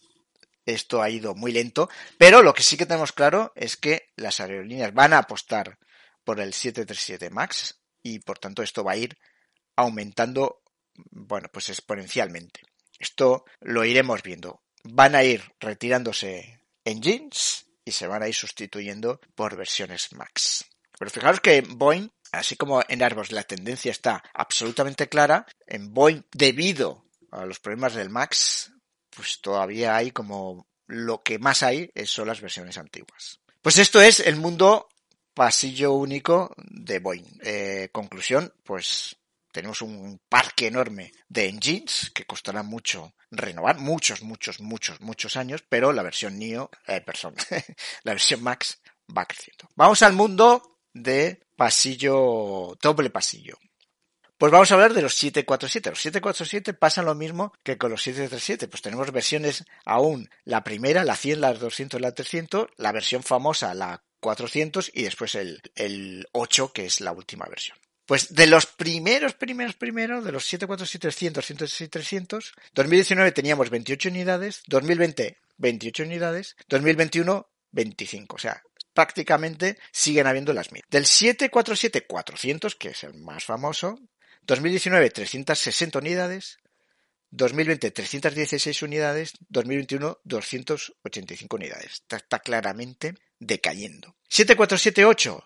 esto ha ido muy lento, pero lo que sí que tenemos claro es que las aerolíneas van a apostar por el 737 MAX y por tanto esto va a ir aumentando, bueno, pues exponencialmente. Esto lo iremos viendo. Van a ir retirándose engines y se van a ir sustituyendo por versiones Max. Pero fijaros que en Boeing, así como en Airbus la tendencia está absolutamente clara, en Boeing debido a los problemas del Max, pues todavía hay como lo que más hay son las versiones antiguas. Pues esto es el mundo pasillo único de Boeing. Eh, conclusión, pues tenemos un parque enorme de engines que costará mucho renovar, muchos, muchos, muchos, muchos años, pero la versión NIO, eh, perdón, (laughs) la versión Max va creciendo. Vamos al mundo de pasillo, doble pasillo. Pues vamos a hablar de los 747. Los 747 pasan lo mismo que con los 737. Pues tenemos versiones aún, la primera, la 100, la 200, la 300, la versión famosa, la 400 y después el, el 8, que es la última versión. Pues de los primeros, primeros, primeros, de los 747, 300, 106, 300, 2019 teníamos 28 unidades, 2020 28 unidades, 2021 25. O sea, prácticamente siguen habiendo las mismas. Del 747 400, que es el más famoso, 2019 360 unidades, 2020 316 unidades, 2021 285 unidades. Está, claramente decayendo. 7478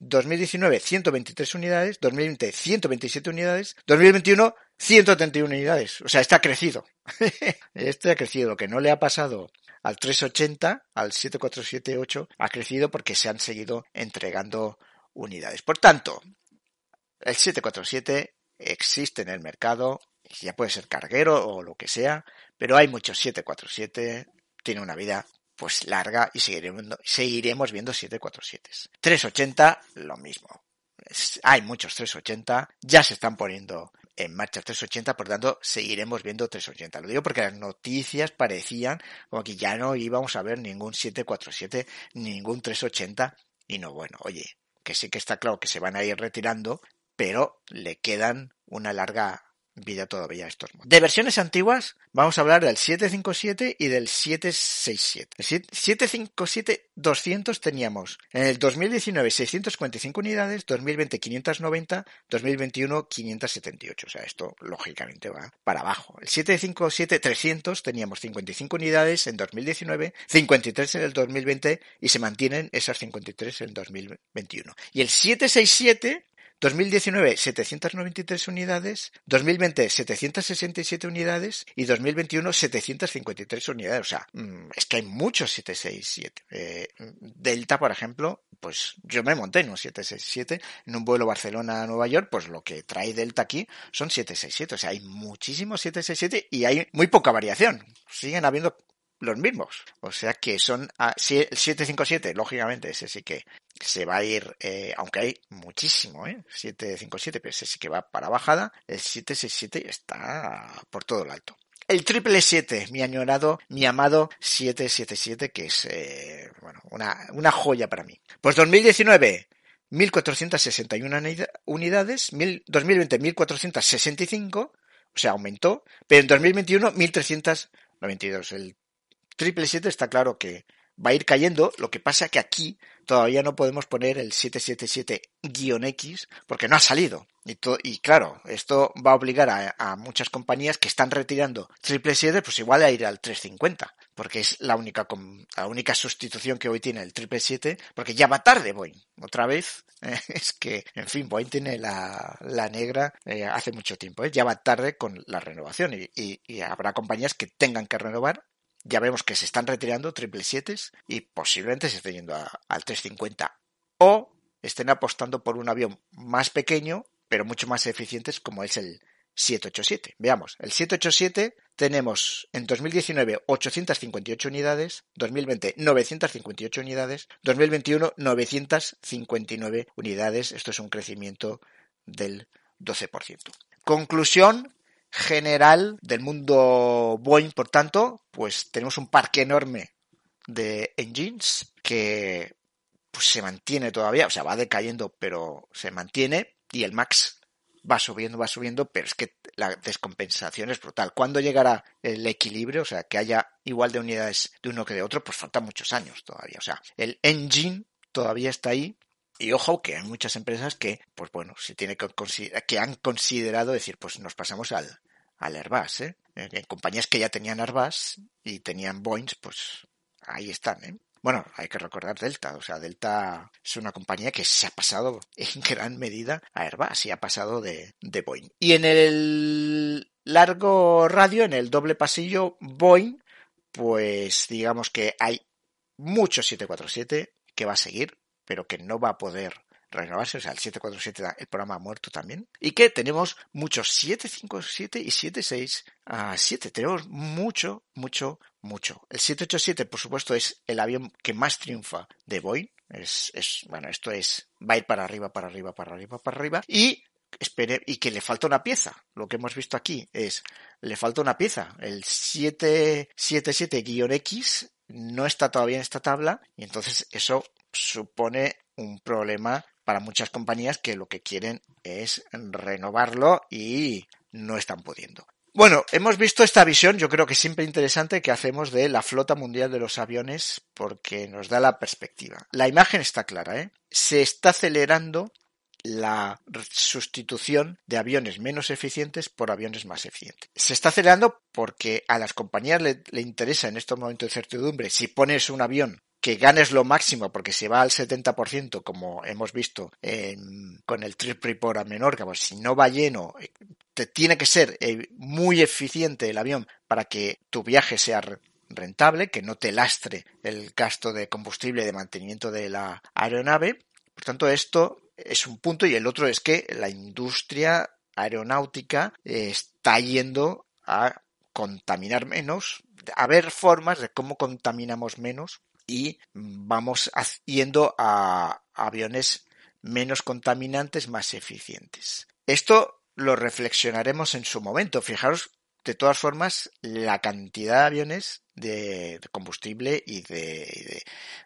2019 123 unidades, 2020 127 unidades, 2021 131 unidades. O sea, está crecido. (laughs) este ha crecido. Que no le ha pasado al 380, al 7478, ha crecido porque se han seguido entregando unidades. Por tanto, el 747 existe en el mercado, ya puede ser carguero o lo que sea, pero hay muchos 747, tiene una vida pues larga y seguiremos, seguiremos viendo 747. 380, lo mismo. hay muchos 380, ya se están poniendo en marcha 380, por tanto seguiremos viendo 380. Lo digo porque las noticias parecían como que ya no íbamos a ver ningún 747, ningún 380, y no, bueno, oye, que sí que está claro que se van a ir retirando, pero le quedan una larga De versiones antiguas, vamos a hablar del 757 y del 767. El 757-200 teníamos en el 2019 655 unidades, 2020 590, 2021 578. O sea, esto lógicamente va para abajo. El 757-300 teníamos 55 unidades en 2019, 53 en el 2020 y se mantienen esas 53 en 2021. Y el 767 2019 793 unidades, 2020 767 unidades y 2021 753 unidades. O sea, mm, es que hay muchos 767. Eh, Delta, por ejemplo, pues yo me monté en un 767 en un vuelo Barcelona-Nueva York, pues lo que trae Delta aquí son 767. O sea, hay muchísimos 767 y hay muy poca variación. Siguen habiendo los mismos. O sea que son a, el 757, lógicamente, ese sí que se va a ir, eh, aunque hay muchísimo, ¿eh? 757, pero ese sí que va para bajada. El 767 está por todo el alto. El triple 7, mi añorado, mi amado 777, que es, eh, bueno, una, una joya para mí. Pues 2019, 1.461 unidades, 2020 1.465, o sea, aumentó, pero en 2021 1.392. El triple 7 está claro que va a ir cayendo, lo que pasa que aquí todavía no podemos poner el 777-X porque no ha salido. Y, y, claro, esto va a obligar a, muchas compañías que están retirando 777, pues igual a ir al 350, porque es la única, la única sustitución que hoy tiene el 777, porque ya va tarde Boeing. Otra vez, (laughs) es que, en fin, Boeing tiene la, la negra eh, hace mucho tiempo, ¿eh? ya va tarde con la renovación y, y habrá compañías que tengan que renovar ya vemos que se están retirando triple y posiblemente se estén yendo al 350 o estén apostando por un avión más pequeño pero mucho más eficientes como es el 787. Veamos, el 787 tenemos en 2019 858 unidades, 2020 958 unidades, 2021 959 unidades. Esto es un crecimiento del 12%. Conclusión, general del mundo Boeing, por tanto, pues tenemos un parque enorme de engines que pues, se mantiene todavía, o sea, va decayendo, pero se mantiene, y el MAX va subiendo, va subiendo, pero es que la descompensación es brutal. ¿Cuándo llegará el equilibrio? O sea, que haya igual de unidades de uno que de otro, pues faltan muchos años todavía. O sea, el engine todavía está ahí, y ojo que hay muchas empresas que, pues bueno, se tiene que, que han considerado decir, pues nos pasamos al, al Airbus, ¿eh? En compañías que ya tenían Airbus y tenían Boeing, pues ahí están, ¿eh? Bueno, hay que recordar Delta, o sea, Delta es una compañía que se ha pasado en (laughs) gran medida a Airbus y ha pasado de, de Boeing. Y en el largo radio, en el doble pasillo Boeing, pues digamos que hay mucho 747 que va a seguir, pero que no va a poder renovarse, o sea, el 747 el programa ha muerto también, y que tenemos muchos 757 y 76 a 7, tenemos mucho, mucho, mucho. El 787, por supuesto, es el avión que más triunfa de Boeing, es, es, bueno, esto es, va a ir para arriba, para arriba, para arriba, para arriba, y espere, y que le falta una pieza. Lo que hemos visto aquí es, le falta una pieza. El 777-X no está todavía en esta tabla y entonces eso supone un problema para muchas compañías que lo que quieren es renovarlo y no están pudiendo. Bueno, hemos visto esta visión, yo creo que siempre interesante que hacemos de la flota mundial de los aviones porque nos da la perspectiva. La imagen está clara, ¿eh? Se está acelerando la sustitución de aviones menos eficientes por aviones más eficientes. Se está acelerando porque a las compañías le, le interesa en estos momentos de certidumbre si pones un avión que ganes lo máximo porque se va al 70%, como hemos visto con el trip report a Menorca, pues si no va lleno, eh, te tiene que ser eh, muy eficiente el avión para que tu viaje sea rentable, que no te lastre el gasto de combustible de mantenimiento de la aeronave. Por tanto, esto es un punto y el otro es que la industria aeronáutica está yendo a contaminar menos, a ver formas de cómo contaminamos menos y vamos yendo a aviones menos contaminantes, más eficientes. Esto lo reflexionaremos en su momento. Fijaros, de todas formas, la cantidad de aviones de, combustible y de,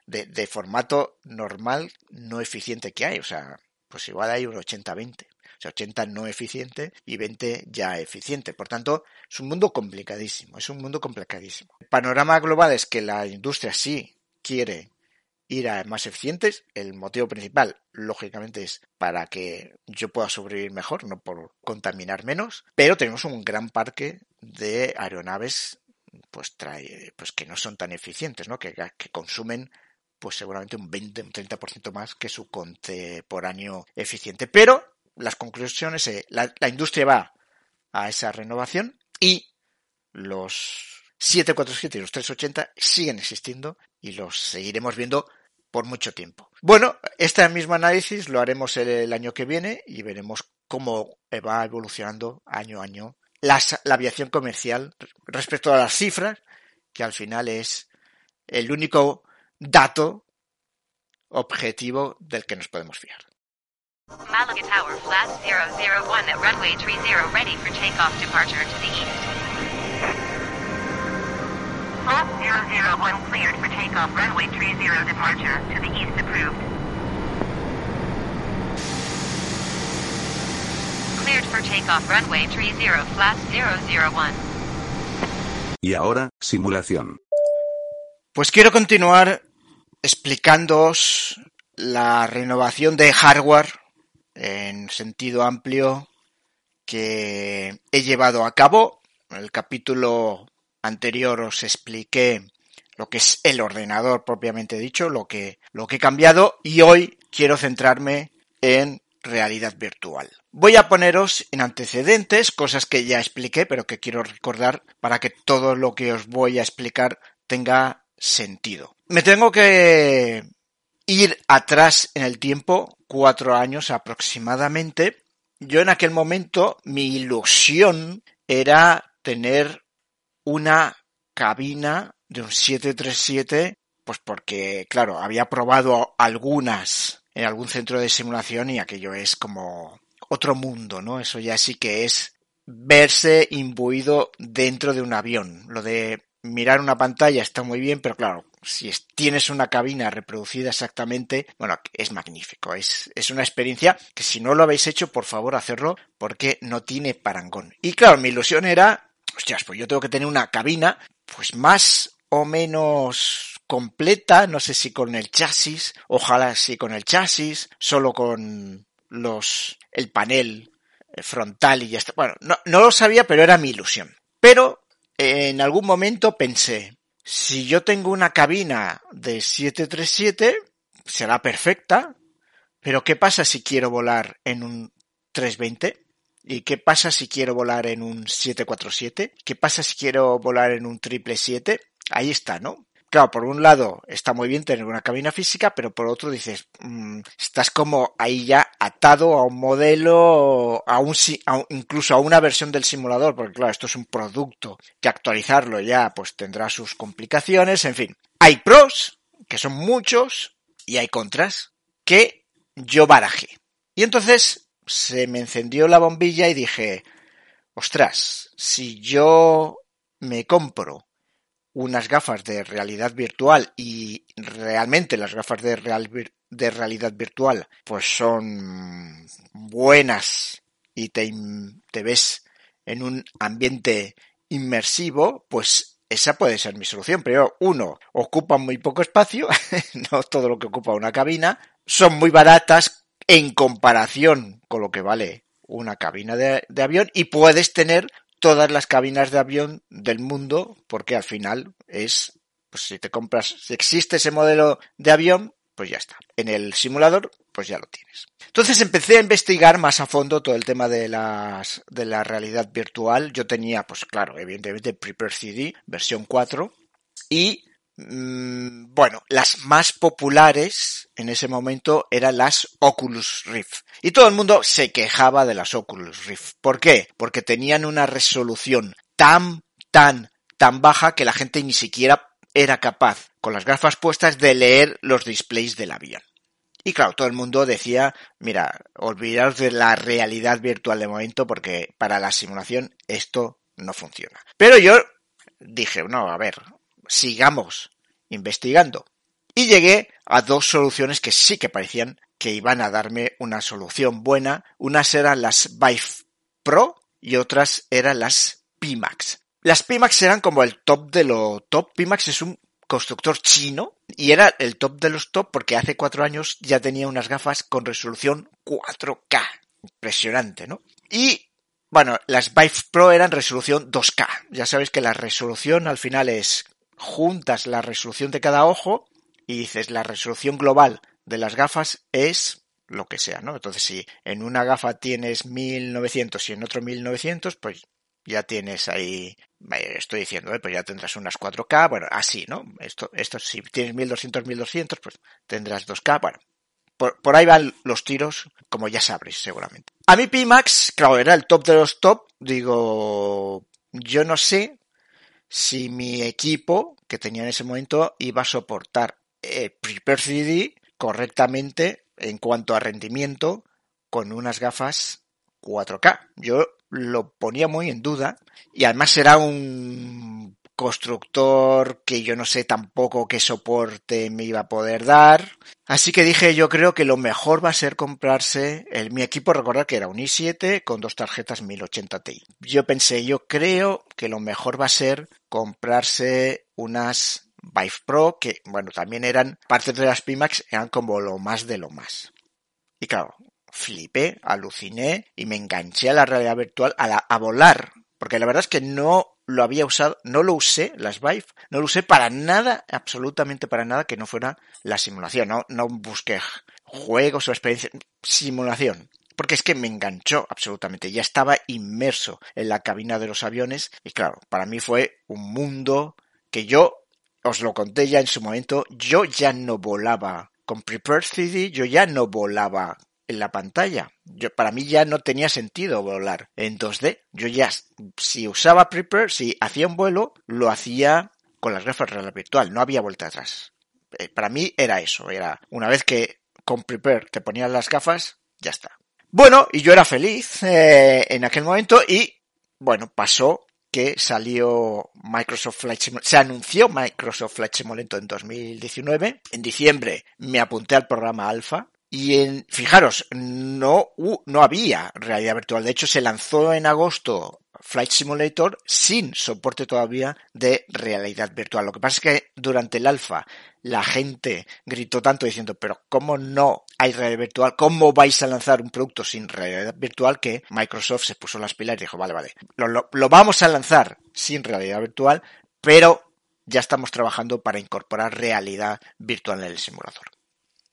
de, formato normal no eficiente que hay. O sea, pues igual hay un 80-20. O 80 no eficiente y 20 ya eficiente. Por tanto, es un mundo complicadísimo, es un mundo complicadísimo. El panorama global es que la industria sí quiere ir a más eficientes. El motivo principal, lógicamente, es para que yo pueda sobrevivir mejor, no por contaminar menos. Pero tenemos un gran parque de aeronaves pues trae pues que no son tan eficientes, ¿no? Que, que consumen pues seguramente un 20, un 30% más que su contemporáneo eficiente. Pero las conclusiones, eh, la, la industria va a esa renovación y los 747 y los 380 siguen existiendo y los seguiremos viendo por mucho tiempo. Bueno, este mismo análisis lo haremos el, año que viene y veremos cómo va evolucionando año a año la, aviación comercial respecto a las cifras, que al final es el único dato objetivo del que nos podemos fiar. Malaga Tower, flat 001 at runway 30 ready for takeoff departure to the east. Flat 001 cleared for takeoff runway 30 departure to the east approved. Cleared for takeoff runway 30 flat 001. Y ahora, simulación. Pues quiero continuar explicándoos la renovación de hardware en sentido amplio que he llevado a cabo. En el capítulo anterior os expliqué lo que es el ordenador propiamente dicho, lo que, lo que he cambiado y hoy quiero centrarme en realidad virtual. Voy a poneros en antecedentes cosas que ya expliqué pero que quiero recordar para que todo lo que os voy a explicar tenga sentido. Me tengo que ir atrás en el tiempo, cuatro años aproximadamente. Yo en aquel momento mi ilusión era tener una cabina de un 737, pues porque, claro, había probado algunas en algún centro de simulación y aquello es como otro mundo, ¿no? Eso ya sí que es verse imbuido dentro de un avión. Lo de mirar una pantalla está muy bien, pero claro, si tienes una cabina reproducida exactamente, bueno, es magnífico. Es, es una experiencia que si no lo habéis hecho, por favor, hacerlo porque no tiene parangón. Y claro, mi ilusión era, hostias, pues yo tengo que tener una cabina, pues más o menos completa, no sé si con el chasis, ojalá sí con el chasis, solo con los, el panel frontal y ya está. Bueno, no, lo sabía, pero era mi ilusión. Pero en algún momento pensé, si yo tengo una cabina de 737, será perfecta, pero ¿qué pasa si quiero volar en un 320? ¿Y qué pasa si quiero volar en un 747? ¿Qué pasa si quiero volar en un 777? Ahí está, ¿no? Claro, por un lado está muy bien tener una cabina física, pero por otro dices, mmm, estás como ahí ya atado a un modelo, a un, a incluso a una versión del simulador, porque claro, esto es un producto que actualizarlo ya pues tendrá sus complicaciones, en fin. Hay pros, que son muchos, y hay contras, que yo barajé. Y entonces se me encendió la bombilla y dije, ostras, si yo me compro unas gafas de realidad virtual y realmente las gafas de, real, de realidad virtual pues son buenas y te, te ves en un ambiente inmersivo, pues esa puede ser mi solución. Pero uno, ocupa muy poco espacio, (laughs) no todo lo que ocupa una cabina, son muy baratas en comparación con lo que vale una cabina de, avión y puedes tener todas las cabinas de avión del mundo, porque al final es, pues si te compras, si existe ese modelo de avión, pues ya está. En el simulador, pues ya lo tienes. Entonces empecé a investigar más a fondo todo el tema de las, de la realidad virtual. Yo tenía, pues claro, evidentemente Prepare CD, versión 4, y bueno, las más populares en ese momento eran las Oculus Rift. Y todo el mundo se quejaba de las Oculus Rift. ¿Por qué? Porque tenían una resolución tan, tan, tan baja que la gente ni siquiera era capaz, con las gafas puestas, de leer los displays del avión. Y claro, todo el mundo decía, mira, olvidaos de la realidad virtual de momento porque para la simulación esto no funciona. Pero yo dije, no, a ver, sigamos investigando. Y llegué a dos soluciones que sí que parecían que iban a darme una solución buena. Unas eran las Vive Pro y otras eran las Pimax. Las Pimax eran como el top de lo top. Pimax es un constructor chino y era el top de los top porque hace cuatro años ya tenía unas gafas con resolución 4K. Impresionante, ¿no? Y bueno, las Vive Pro eran resolución 2K. Ya sabéis que la resolución al final es juntas la resolución de cada ojo y dices la resolución global de las gafas es lo que sea, ¿no? Entonces, si en una gafa tienes 1900 y en otro 1900, pues ya tienes ahí, estoy diciendo, ¿eh? pues ya tendrás unas 4K, bueno, así, ¿no? Esto, esto si tienes 1200, 1200, pues tendrás 2K, bueno, por, ahí van los tiros, como ya sabréis seguramente. A mí Pimax, claro, era el top de los top, digo, yo no sé si mi equipo que tenía en ese momento iba a soportar eh, Prepare correctamente en cuanto a rendimiento con unas gafas 4K. Yo lo ponía muy en duda y además era un constructor que yo no sé tampoco qué soporte me iba a poder dar. Así que dije, yo creo que lo mejor va a ser comprarse el, mi equipo, recordar que era un i7 con dos tarjetas 1080 Ti. Yo pensé, yo creo que lo mejor va a ser comprarse unas Vive Pro, que bueno, también eran parte de las Pimax, eran como lo más de lo más. Y claro, flipé, aluciné y me enganché a la realidad virtual, a, a volar, porque la verdad es que no lo había usado, no lo usé, las Vive, no lo usé para nada, absolutamente para nada que no fuera la simulación, no, no busqué juegos o experiencias, simulación. Porque es que me enganchó absolutamente, ya estaba inmerso en la cabina de los aviones y claro, para mí fue un mundo que yo os lo conté ya en su momento, yo ya no volaba con Prepare CD, yo ya no volaba en la pantalla. Yo, para mí ya no tenía sentido volar en 2D. Yo ya, si usaba Prepare, si hacía un vuelo, lo hacía con las gafas real virtual, no había vuelta atrás. Eh, para mí era eso, era una vez que con Prepare te ponías las gafas, ya está. Bueno, y yo era feliz eh, en aquel momento y, bueno, pasó que salió Microsoft Flight Simulator, se anunció Microsoft Flight Simulator en 2019. En diciembre me apunté al programa Alpha y en, fijaros, no, no había realidad virtual. De hecho, se lanzó en agosto Flight Simulator sin soporte todavía de realidad virtual. Lo que pasa es que durante el alfa la gente gritó tanto diciendo, pero ¿cómo no hay realidad virtual? ¿Cómo vais a lanzar un producto sin realidad virtual? Que Microsoft se puso las pilas y dijo, vale, vale, lo, lo, lo vamos a lanzar sin realidad virtual, pero ya estamos trabajando para incorporar realidad virtual en el simulador.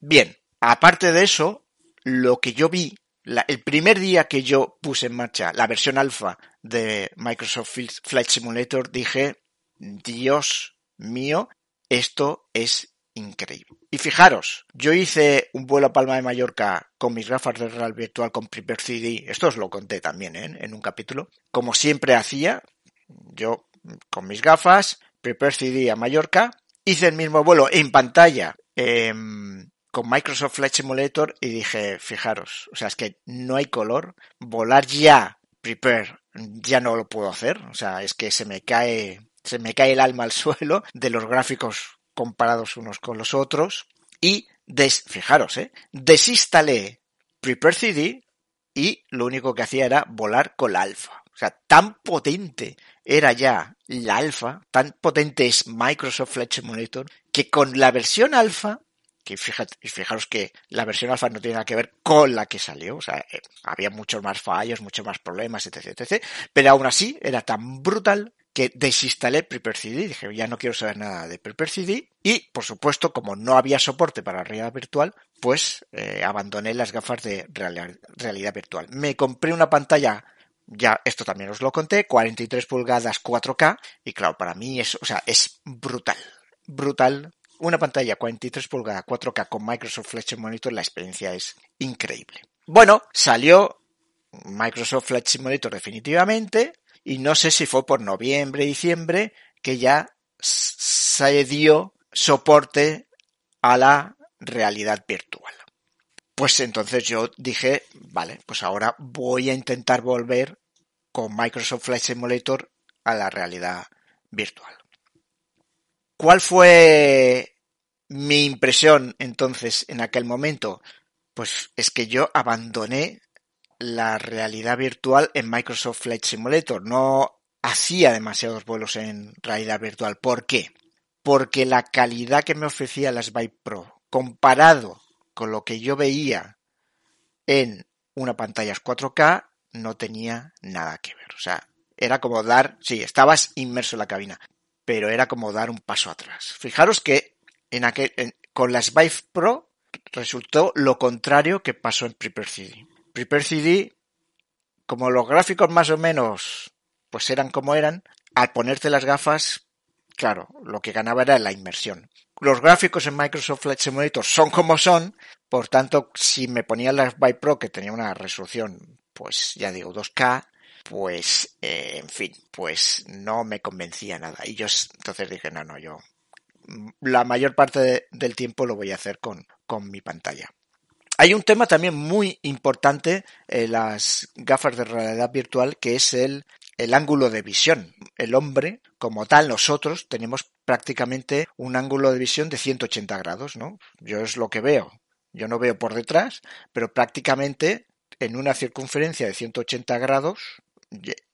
Bien, aparte de eso, lo que yo vi el primer día que yo puse en marcha la versión alfa de Microsoft Flight Simulator, dije, Dios mío, esto es increíble. Y fijaros, yo hice un vuelo a Palma de Mallorca con mis gafas de real virtual con Prepare CD, esto os lo conté también ¿eh? en un capítulo, como siempre hacía, yo con mis gafas, Prepare CD a Mallorca, hice el mismo vuelo en pantalla eh, con Microsoft Flight Simulator y dije, fijaros, o sea, es que no hay color, volar ya, prepare, ya no lo puedo hacer, o sea, es que se me cae se me cae el alma al (laughs) suelo de los gráficos comparados unos con los otros y des, fijaros, ¿eh? desinstalé Prepare CD y lo único que hacía era volar con la alfa. O sea, tan potente era ya la alfa, tan potente es Microsoft Flight Simulator, que con la versión alfa, que fíjate, fijaros que la versión alfa no tiene nada que ver con la que salió, o sea, eh, había muchos más fallos, muchos más problemas, etc, etc, pero aún así era tan brutal que desinstalé Prepare CD, dije ya no quiero saber nada de Prepare CD y por supuesto como no había soporte para realidad virtual pues eh, abandoné las gafas de realidad virtual. Me compré una pantalla ya esto también os lo conté, 43 pulgadas 4K y claro, para mí es, o sea, es brutal, brutal. Una pantalla 43 pulgadas 4K con Microsoft Flight Monitor, la experiencia es increíble. Bueno, salió Microsoft Flight Simulator definitivamente, y no sé si fue por noviembre, diciembre, que ya se dio soporte a la realidad virtual. Pues entonces yo dije, vale, pues ahora voy a intentar volver con Microsoft Flight Simulator a la realidad virtual. ¿Cuál fue mi impresión entonces en aquel momento? Pues es que yo abandoné la realidad virtual en Microsoft Flight Simulator. No hacía demasiados vuelos en realidad virtual. ¿Por qué? Porque la calidad que me ofrecía la Vive Pro comparado con lo que yo veía en una pantalla 4K no tenía nada que ver. O sea, era como dar, sí, estabas inmerso en la cabina, pero era como dar un paso atrás. Fijaros que en aquel, con las Vive Pro resultó lo contrario que pasó en Prepare CD. Prepare CD, como los gráficos más o menos pues eran como eran, al ponerte las gafas, claro, lo que ganaba era la inmersión. Los gráficos en Microsoft Flight Simulator son como son, por tanto, si me ponía las Vive Pro que tenía una resolución, pues ya digo, 2K, pues, eh, en fin, pues no me convencía nada. Y yo entonces dije, no, no, yo la mayor parte del tiempo lo voy a hacer con, con mi pantalla. Hay un tema también muy importante en las gafas de realidad virtual que es el, el ángulo de visión. El hombre, como tal, nosotros tenemos prácticamente un ángulo de visión de 180 grados, ¿no? Yo es lo que veo. Yo no veo por detrás, pero prácticamente en una circunferencia de 180 grados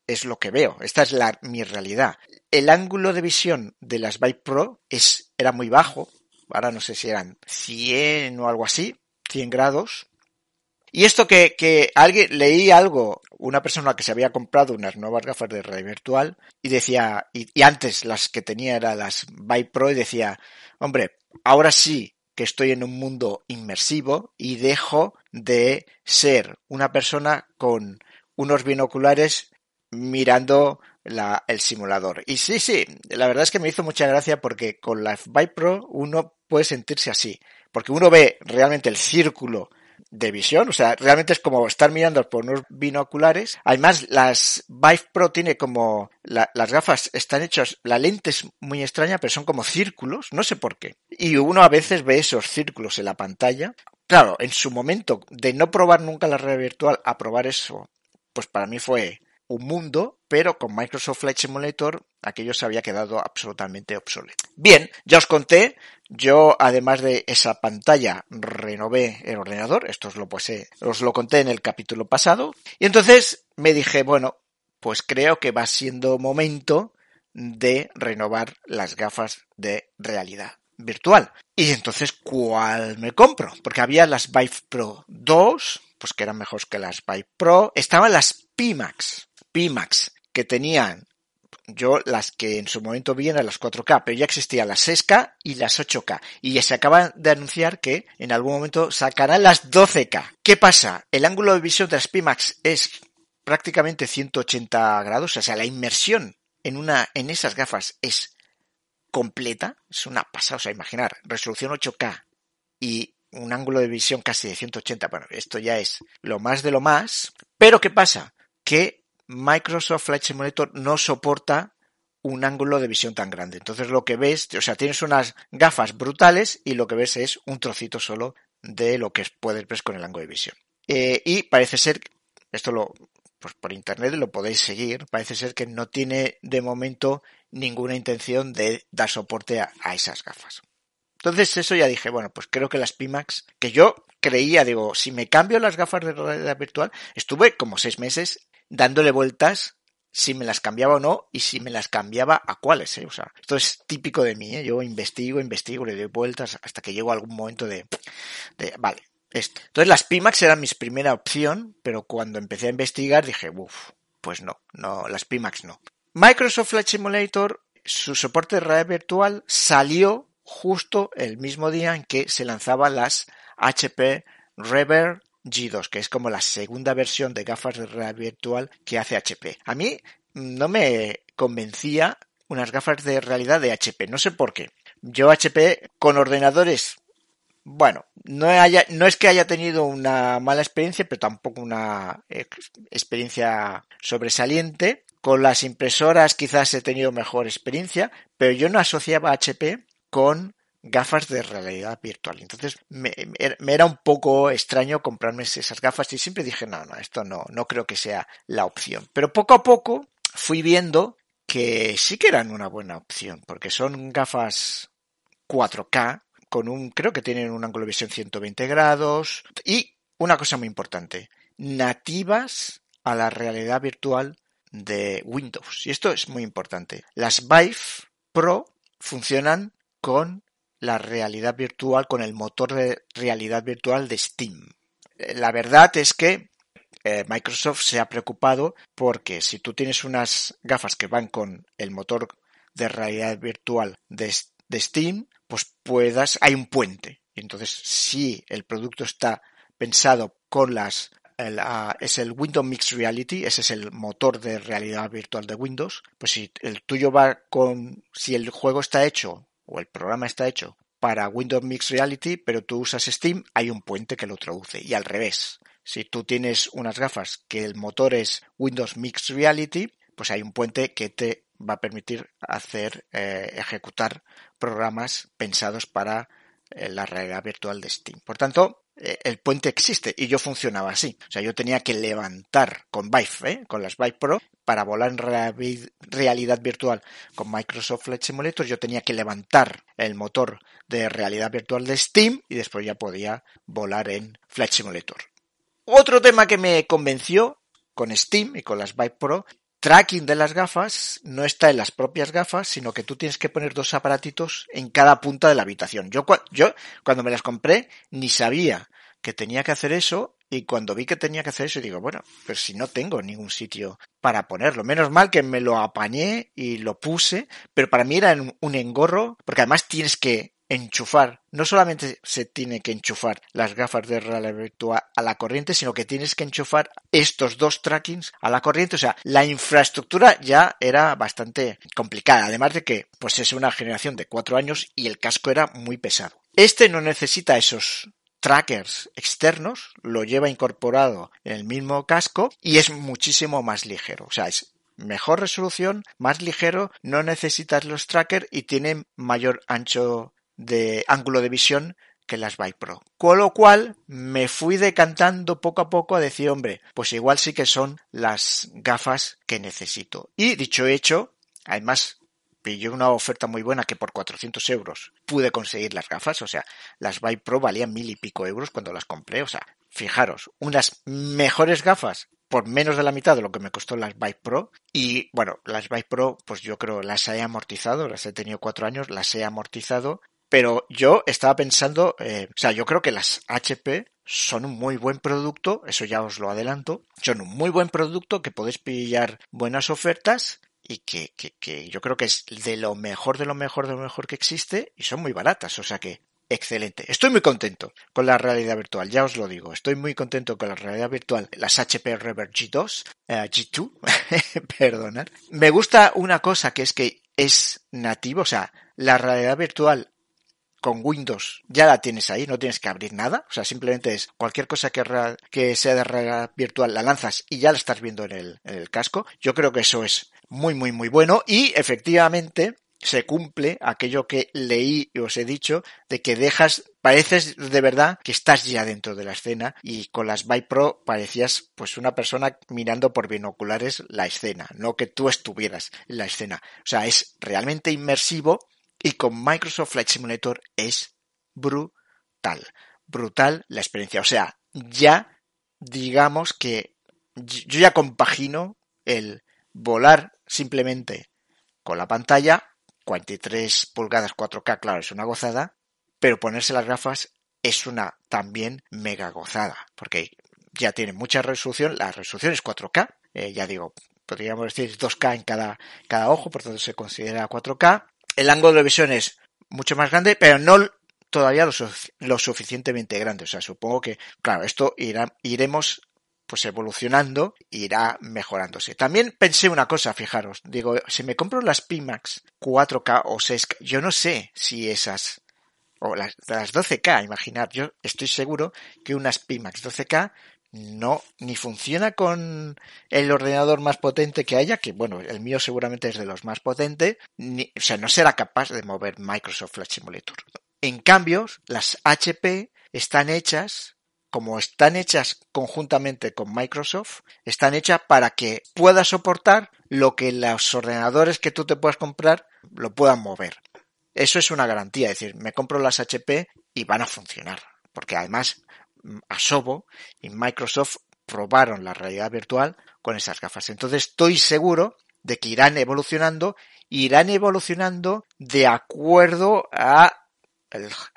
es lo que veo. Esta es la, mi realidad. El ángulo de visión de las Vive Pro es, era muy bajo. Ahora no sé si eran 100 o algo así, 100 grados. Y esto que, que alguien, leí algo, una persona que se había comprado unas nuevas gafas de realidad virtual y decía, y, antes las que tenía eran las Vive Pro y decía, hombre, ahora sí que estoy en un mundo inmersivo y dejo de ser una persona con unos binoculares mirando la, el simulador. Y sí, sí, la verdad es que me hizo mucha gracia porque con la Vive Pro uno puede sentirse así, porque uno ve realmente el círculo de visión, o sea, realmente es como estar mirando por unos binoculares. Además, las Vive Pro tiene como las gafas están hechas, la lente es muy extraña, pero son como círculos, no sé por qué. Y uno a veces ve esos círculos en la pantalla. Claro, en su momento de no probar nunca la realidad virtual a probar eso, pues para mí fue un mundo, pero con Microsoft Flight Simulator aquello se había quedado absolutamente obsoleto. Bien, ya os conté, yo además de esa pantalla renové el ordenador, esto os lo, pues, os lo conté en el capítulo pasado, y entonces me dije, bueno, pues creo que va siendo momento de renovar las gafas de realidad virtual. Y entonces, ¿cuál me compro? Porque había las Vive Pro 2, pues que eran mejores que las Vive Pro. Estaban las Pimax, Pimax que tenían yo las que en su momento vi eran las 4K, pero ya existían las 6K y las 8K. Y ya se acaba de anunciar que en algún momento sacarán las 12K. ¿Qué pasa? El ángulo de visión de las Pimax es prácticamente 180 grados, o sea, la inmersión en una, en esas gafas es completa, es una pasada, o sea, imaginar, resolución 8K y un ángulo de visión casi de 180, bueno, esto ya es lo más de lo más, pero ¿qué pasa? Que Microsoft Flight Simulator no soporta un ángulo de visión tan grande. Entonces lo que ves, o sea, tienes unas gafas brutales y lo que ves es un trocito solo de lo que puedes ver con el ángulo de visión. Eh, y parece ser, esto lo, pues por internet lo podéis seguir, parece ser que no tiene de momento ninguna intención de dar soporte a, a esas gafas. Entonces eso ya dije, bueno, pues creo que las Pimax, que yo creía, digo, si me cambio las gafas de realidad virtual, estuve como seis meses dándole vueltas si me las cambiaba o no y si me las cambiaba a cuáles. ¿eh? O sea, esto es típico de mí. ¿eh? Yo investigo, investigo, le doy vueltas hasta que llego a algún momento de, de vale, esto. Entonces las Pimax eran mi primera opción, pero cuando empecé a investigar dije, uff, pues no, no, las Pimax no. Microsoft Flight Simulator, su soporte de realidad virtual salió justo el mismo día en que se lanzaban las HP Rever G2, que es como la segunda versión de gafas de realidad virtual que hace HP. A mí no me convencía unas gafas de realidad de HP, no sé por qué. Yo HP con ordenadores, bueno, no, haya, no es que haya tenido una mala experiencia, pero tampoco una experiencia sobresaliente. Con las impresoras quizás he tenido mejor experiencia, pero yo no asociaba HP con gafas de realidad virtual. Entonces me, era un poco extraño comprarme esas gafas y siempre dije, no, no, esto no, no creo que sea la opción. Pero poco a poco fui viendo que sí que eran una buena opción, porque son gafas 4K, con un, creo que tienen un ángulo de visión 120 grados y una cosa muy importante, nativas a la realidad virtual de Windows. Y esto es muy importante. Las Vive Pro funcionan con la realidad virtual, con el motor de realidad virtual de Steam. La verdad es que eh, Microsoft se ha preocupado porque si tú tienes unas gafas que van con el motor de realidad virtual de, Steam, pues puedas, hay un puente. Entonces, si el producto está pensado con las ah, es el Windows Mixed Reality, ese es el motor de realidad virtual de Windows, pues si el tuyo va con, si el juego está hecho o el programa está hecho para Windows Mixed Reality, pero tú usas Steam, hay un puente que lo traduce. Y al revés, si tú tienes unas gafas que el motor es Windows Mixed Reality, pues hay un puente que te va a permitir hacer eh, ejecutar programas pensados para eh, la realidad virtual de Steam. Por tanto, el puente existe y yo funcionaba así. O sea, yo tenía que levantar con Vive, con las Vive Pro, para volar en realidad virtual con Microsoft Flight Simulator, yo tenía que levantar el motor de realidad virtual de Steam y después ya podía volar en Flight Simulator. Otro tema que me convenció con Steam y con las Vive Pro tracking de las gafas no está en las propias gafas, sino que tú tienes que poner dos aparatitos en cada punta de la habitación. Yo, yo cuando me las compré ni sabía que tenía que hacer eso y cuando vi que tenía que hacer eso digo, bueno, pues si no tengo ningún sitio para ponerlo. Menos mal que me lo apañé y lo puse, pero para mí era un engorro porque además tienes que enchufar. No solamente se tiene que enchufar las gafas de realidad virtual a la corriente, sino que tienes que enchufar estos dos trackings a la corriente. O sea, la infraestructura ya era bastante complicada. Además de que, pues es una generación de cuatro años y el casco era muy pesado. Este no necesita esos trackers externos, lo lleva incorporado en el mismo casco y es muchísimo más ligero. O sea, es mejor resolución, más ligero, no necesitas los trackers y tiene mayor ancho de ángulo de visión que las Vive Pro. Con lo cual me fui decantando poco a poco a decir, hombre, pues igual sí que son las gafas que necesito. Y dicho hecho, además pillé una oferta muy buena que por 400 euros pude conseguir las gafas, o sea, las Vive Pro valían mil y pico euros cuando las compré, o sea, fijaros, unas mejores gafas por menos de la mitad de lo que me costó las Vive Pro. Y bueno, las Vive Pro, pues yo creo las he amortizado, las he tenido cuatro años, las he amortizado pero yo estaba pensando, eh, o sea, yo creo que las HP son un muy buen producto, eso ya os lo adelanto, son un muy buen producto que podéis pillar buenas ofertas y que, que, que yo creo que es de lo mejor, de lo mejor, de lo mejor que existe y son muy baratas, o sea que excelente. Estoy muy contento con la realidad virtual, ya os lo digo. Estoy muy contento con la realidad virtual. Las HP Reverb G2, G2, (laughs) perdonad. Me gusta una cosa que es que es nativo, o sea, la realidad virtual con Windows ya la tienes ahí, no tienes que abrir nada, o sea, simplemente es cualquier cosa que, que sea de realidad virtual la lanzas y ya la estás viendo en el, en el casco. Yo creo que eso es muy, muy, muy bueno y efectivamente se cumple aquello que leí y os he dicho de que dejas, pareces de verdad que estás ya dentro de la escena y con las Vive Pro parecías pues una persona mirando por binoculares la escena, no que tú estuvieras en la escena. O sea, es realmente inmersivo y con Microsoft Flight Simulator es brutal. Brutal la experiencia. O sea, ya digamos que yo ya compagino el volar simplemente con la pantalla, 43 pulgadas 4K, claro, es una gozada, pero ponerse las gafas es una también mega gozada, porque ya tiene mucha resolución, la resolución es 4K, eh, ya digo, podríamos decir 2K en cada, cada ojo, por tanto se considera 4K, el ángulo de visión es mucho más grande, pero no todavía lo, suficientemente grande. O sea, supongo que, claro, esto irá, iremos pues evolucionando, irá mejorándose. También pensé una cosa, fijaros, digo, si me compro las Pimax 4K o 6K, yo no sé si esas, o las, las 12K, imaginar, yo estoy seguro que unas Pimax 12K no ni funciona con el ordenador más potente que haya, que bueno, el mío seguramente es de los más potentes, ni, o sea, no será capaz de mover Microsoft Flight Simulator. En cambio, las HP están hechas, como están hechas conjuntamente con Microsoft, están hechas para que pueda soportar lo que los ordenadores que tú te puedas comprar lo puedan mover. Eso es una garantía, es decir, me compro las HP y van a funcionar, porque además Asobo y Microsoft probaron la realidad virtual con esas gafas. Entonces estoy seguro de que irán evolucionando, irán evolucionando de acuerdo a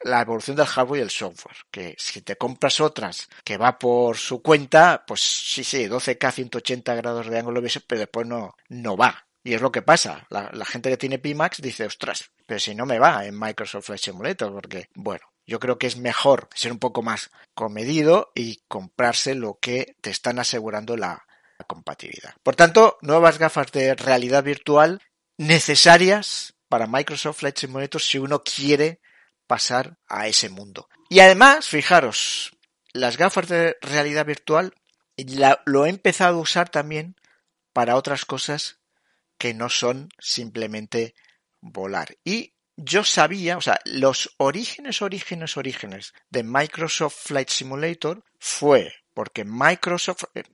la evolución del hardware y el software. Que si te compras otras que va por su cuenta, pues sí, sí, 12K 180 grados de ángulo pero después no, no va. Y es lo que pasa. La, gente que tiene Pimax dice, ostras, pero si no me va en Microsoft Flight Simulator, porque, bueno, yo creo que es mejor ser un poco más comedido y comprarse lo que te están asegurando la compatibilidad. Por tanto, nuevas gafas de realidad virtual necesarias para Microsoft Flight Simulator si uno quiere pasar a ese mundo. Y además, fijaros, las gafas de realidad virtual lo he empezado a usar también para otras cosas que no son simplemente volar. Y yo sabía, o sea, los orígenes, orígenes, orígenes de Microsoft Flight Simulator fue porque Microsoft, eh,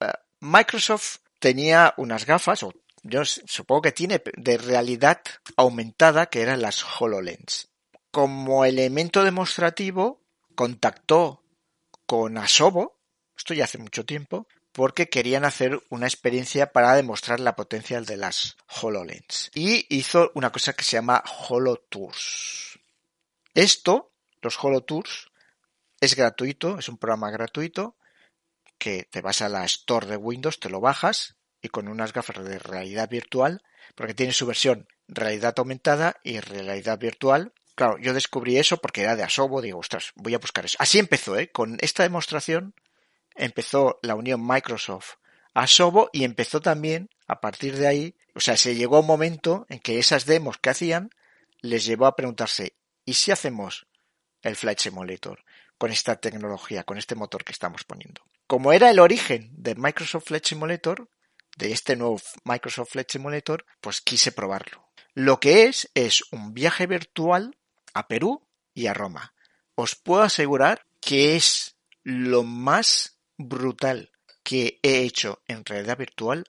eh, Microsoft tenía unas gafas, o yo supongo que tiene, de realidad aumentada, que eran las HoloLens. Como elemento demostrativo contactó con Asobo, esto ya hace mucho tiempo, porque querían hacer una experiencia para demostrar la potencia de las HoloLens. Y hizo una cosa que se llama HoloTours. Esto, los HoloTours, es gratuito, es un programa gratuito que te vas a la Store de Windows, te lo bajas y con unas gafas de realidad virtual, porque tiene su versión realidad aumentada y realidad virtual, Claro, yo descubrí eso porque era de Asobo, digo, ostras, voy a buscar eso. Así empezó, ¿eh? Con esta demostración empezó la unión Microsoft Asobo y empezó también, a partir de ahí, o sea, se llegó un momento en que esas demos que hacían les llevó a preguntarse, ¿y si hacemos el Flight Simulator con esta tecnología, con este motor que estamos poniendo? Como era el origen de Microsoft Flight Simulator, de este nuevo Microsoft Flight Simulator, pues quise probarlo. Lo que es es un viaje virtual a Perú y a Roma. Os puedo asegurar que es lo más brutal que he hecho en realidad virtual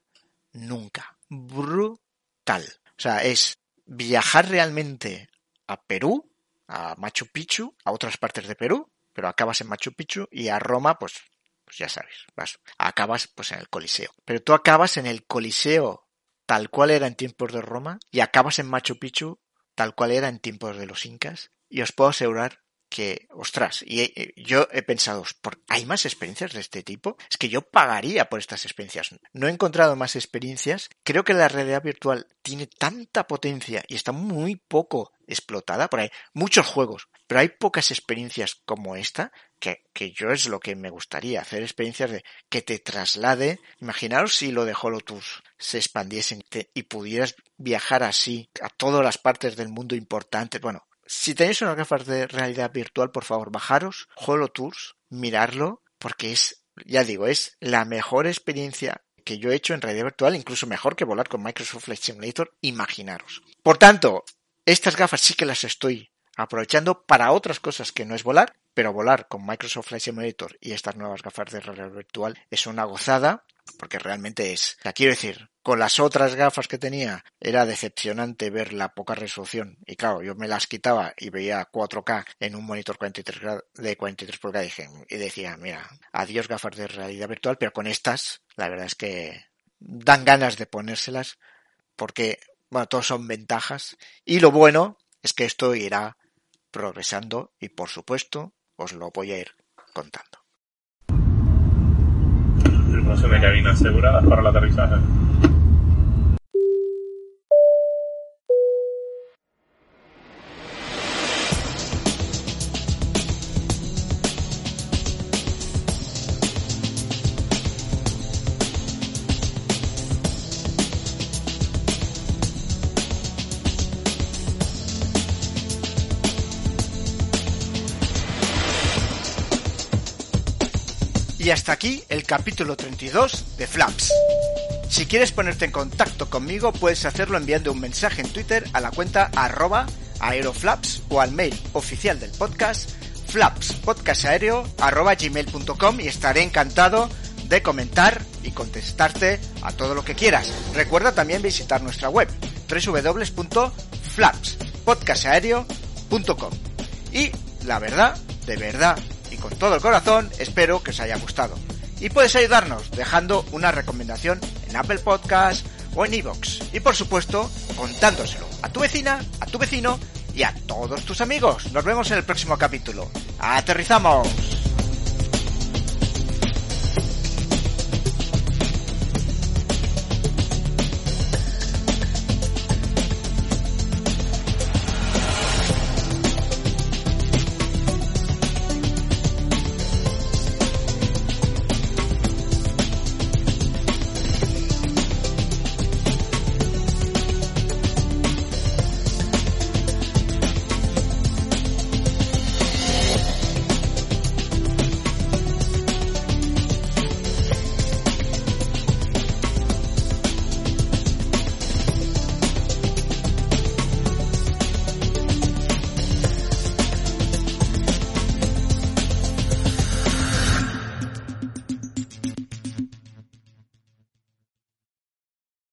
nunca. Brutal. O sea, es viajar realmente a Perú, a Machu Picchu, a otras partes de Perú, pero acabas en Machu Picchu y a Roma, pues, pues ya sabes, vas, acabas pues en el Coliseo. Pero tú acabas en el Coliseo tal cual era en tiempos de Roma y acabas en Machu Picchu tal cual era en tiempos de los incas, y os puedo asegurar que, ostras, y yo he pensado, ¿hay más experiencias de este tipo? Es que yo pagaría por estas experiencias. No he encontrado más experiencias. Creo que la realidad virtual tiene tanta potencia y está muy poco explotada. Por ahí, muchos juegos, pero hay pocas experiencias como esta que, que yo es lo que me gustaría, hacer experiencias de que te traslade. Imaginaros si lo de HoloTours se expandiesen y pudieras viajar así a todas las partes del mundo importantes. Bueno, si tenéis unas gafas de realidad virtual, por favor, bajaros HoloTours, mirarlo, porque es, ya digo, es la mejor experiencia que yo he hecho en realidad virtual, incluso mejor que volar con Microsoft Flight Simulator, imaginaros. Por tanto, estas gafas sí que las estoy aprovechando para otras cosas que no es volar, pero volar con Microsoft Flight Simulator y estas nuevas gafas de realidad virtual es una gozada, porque realmente es, la quiero decir, con las otras gafas que tenía era decepcionante ver la poca resolución y claro, yo me las quitaba y veía 4K en un monitor 43 de 43 pulgadas y decía, mira, adiós gafas de realidad virtual, pero con estas, la verdad es que dan ganas de ponérselas porque, bueno, todos son ventajas y lo bueno es que esto irá progresando y por supuesto os lo voy a ir contando. Tripulación de cabina asegurada para el aterrizaje. Y hasta aquí el capítulo 32 de Flaps. Si quieres ponerte en contacto conmigo, puedes hacerlo enviando un mensaje en Twitter a la cuenta arroba aeroflaps o al mail oficial del podcast flapspodcastaereo arroba y estaré encantado de comentar y contestarte a todo lo que quieras. Recuerda también visitar nuestra web www.flaps podcastaéreo.com. Y la verdad, de verdad y con todo el corazón, espero que os haya gustado. Y puedes ayudarnos dejando una recomendación en Apple Podcast o en iVoox. Y por supuesto, contándoselo a tu vecina, a tu vecino y a todos tus amigos. Nos vemos en el próximo capítulo. ¡Aterrizamos!